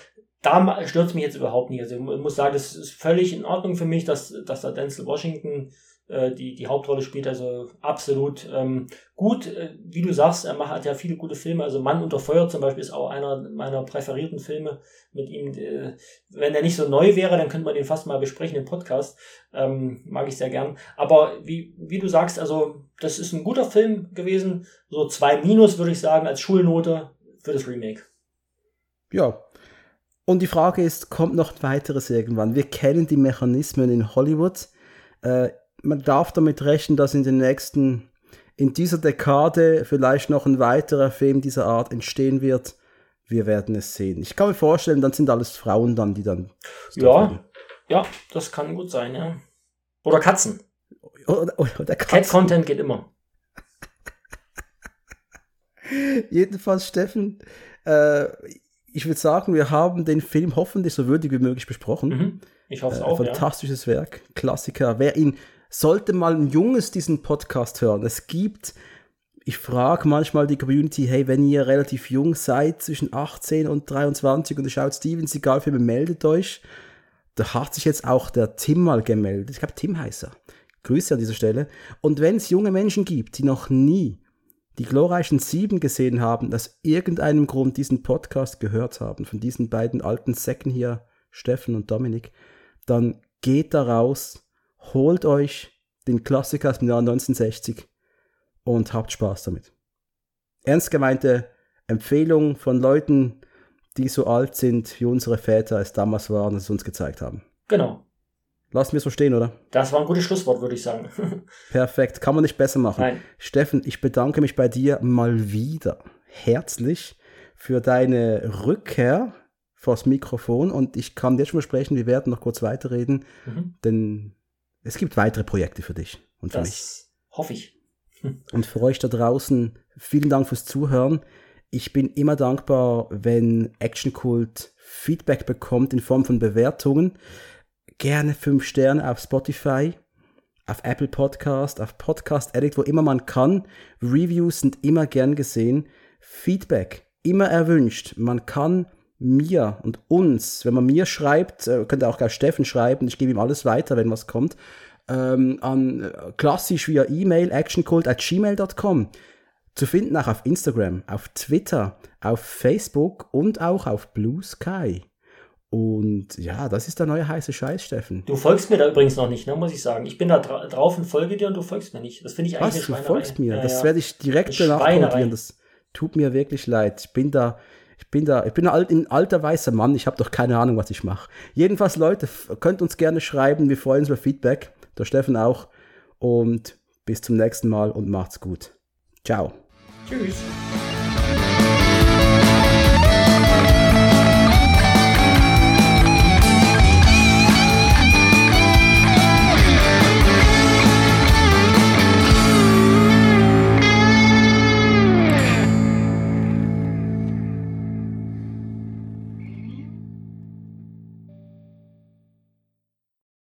da stört mich jetzt überhaupt nicht. Also ich muss sagen, das ist völlig in Ordnung für mich, dass, dass da Denzel Washington äh, die, die Hauptrolle spielt, also absolut ähm, gut. Äh, wie du sagst, er macht ja viele gute Filme. Also Mann unter Feuer zum Beispiel ist auch einer meiner präferierten Filme mit ihm. Äh, wenn er nicht so neu wäre, dann könnte man den fast mal besprechen im Podcast. Ähm, mag ich sehr gern. Aber wie, wie du sagst, also das ist ein guter Film gewesen. So zwei Minus würde ich sagen als Schulnote für das Remake. Ja, und die Frage ist, kommt noch weiteres irgendwann? Wir kennen die Mechanismen in Hollywood. Äh, man darf damit rechnen, dass in den nächsten, in dieser Dekade vielleicht noch ein weiterer Film dieser Art entstehen wird. Wir werden es sehen. Ich kann mir vorstellen, dann sind alles Frauen dann, die dann. Ja, ja, das kann gut sein, ja. Oder Katzen. Oder, oder Katzen. Cat-Content geht immer. [LAUGHS] Jedenfalls, Steffen, äh, ich würde sagen, wir haben den Film hoffentlich so würdig wie möglich besprochen. Mhm. Ich hoffe es äh, auch. Fantastisches ja. Werk, Klassiker. Wer ihn sollte mal ein Junges diesen Podcast hören. Es gibt, ich frage manchmal die Community, hey, wenn ihr relativ jung seid, zwischen 18 und 23 und ihr schaut Steven Seagal-Filme, meldet euch. Da hat sich jetzt auch der Tim mal gemeldet. Ich glaube, Tim heißt er. Grüße an dieser Stelle. Und wenn es junge Menschen gibt, die noch nie die glorreichen Sieben gesehen haben, aus irgendeinem Grund diesen Podcast gehört haben, von diesen beiden alten Säcken hier, Steffen und Dominik, dann geht da raus, holt euch den Klassiker aus dem Jahr 1960 und habt Spaß damit. Ernst gemeinte Empfehlung von Leuten, die so alt sind, wie unsere Väter es damals waren, dass sie uns gezeigt haben. Genau. Lassen wir so stehen, oder? Das war ein gutes Schlusswort, würde ich sagen. [LAUGHS] Perfekt, kann man nicht besser machen. Nein. Steffen, ich bedanke mich bei dir mal wieder herzlich für deine Rückkehr vors Mikrofon und ich kann jetzt schon versprechen, wir werden noch kurz weiterreden, mhm. denn es gibt weitere Projekte für dich und für das mich. hoffe ich. [LAUGHS] Und für euch da draußen, vielen Dank fürs Zuhören. Ich bin immer dankbar, wenn Action Cult Feedback bekommt in Form von Bewertungen. Gerne fünf Sterne auf Spotify, auf Apple Podcast, auf Podcast Edit, wo immer man kann. Reviews sind immer gern gesehen. Feedback immer erwünscht. Man kann mir und uns, wenn man mir schreibt, äh, könnt ihr auch gleich Steffen schreiben, ich gebe ihm alles weiter, wenn was kommt, ähm, an äh, klassisch via E-Mail actioncult@gmail.com zu finden auch auf Instagram, auf Twitter, auf Facebook und auch auf Blue Sky. Und ja, das ist der neue heiße Scheiß, Steffen. Du folgst mir da übrigens noch nicht, ne, muss ich sagen. Ich bin da dra drauf und folge dir und du folgst mir nicht. Das finde ich eigentlich Was, du folgst mir? Ja, das ja. werde ich direkt benachrichtigen. Das tut mir wirklich leid. Ich bin da, ich bin da, ich bin ein, ein alter weißer Mann. Ich habe doch keine Ahnung, was ich mache. Jedenfalls, Leute, könnt uns gerne schreiben. Wir freuen uns über Feedback. Der Steffen auch. Und bis zum nächsten Mal und macht's gut. Ciao. Tschüss.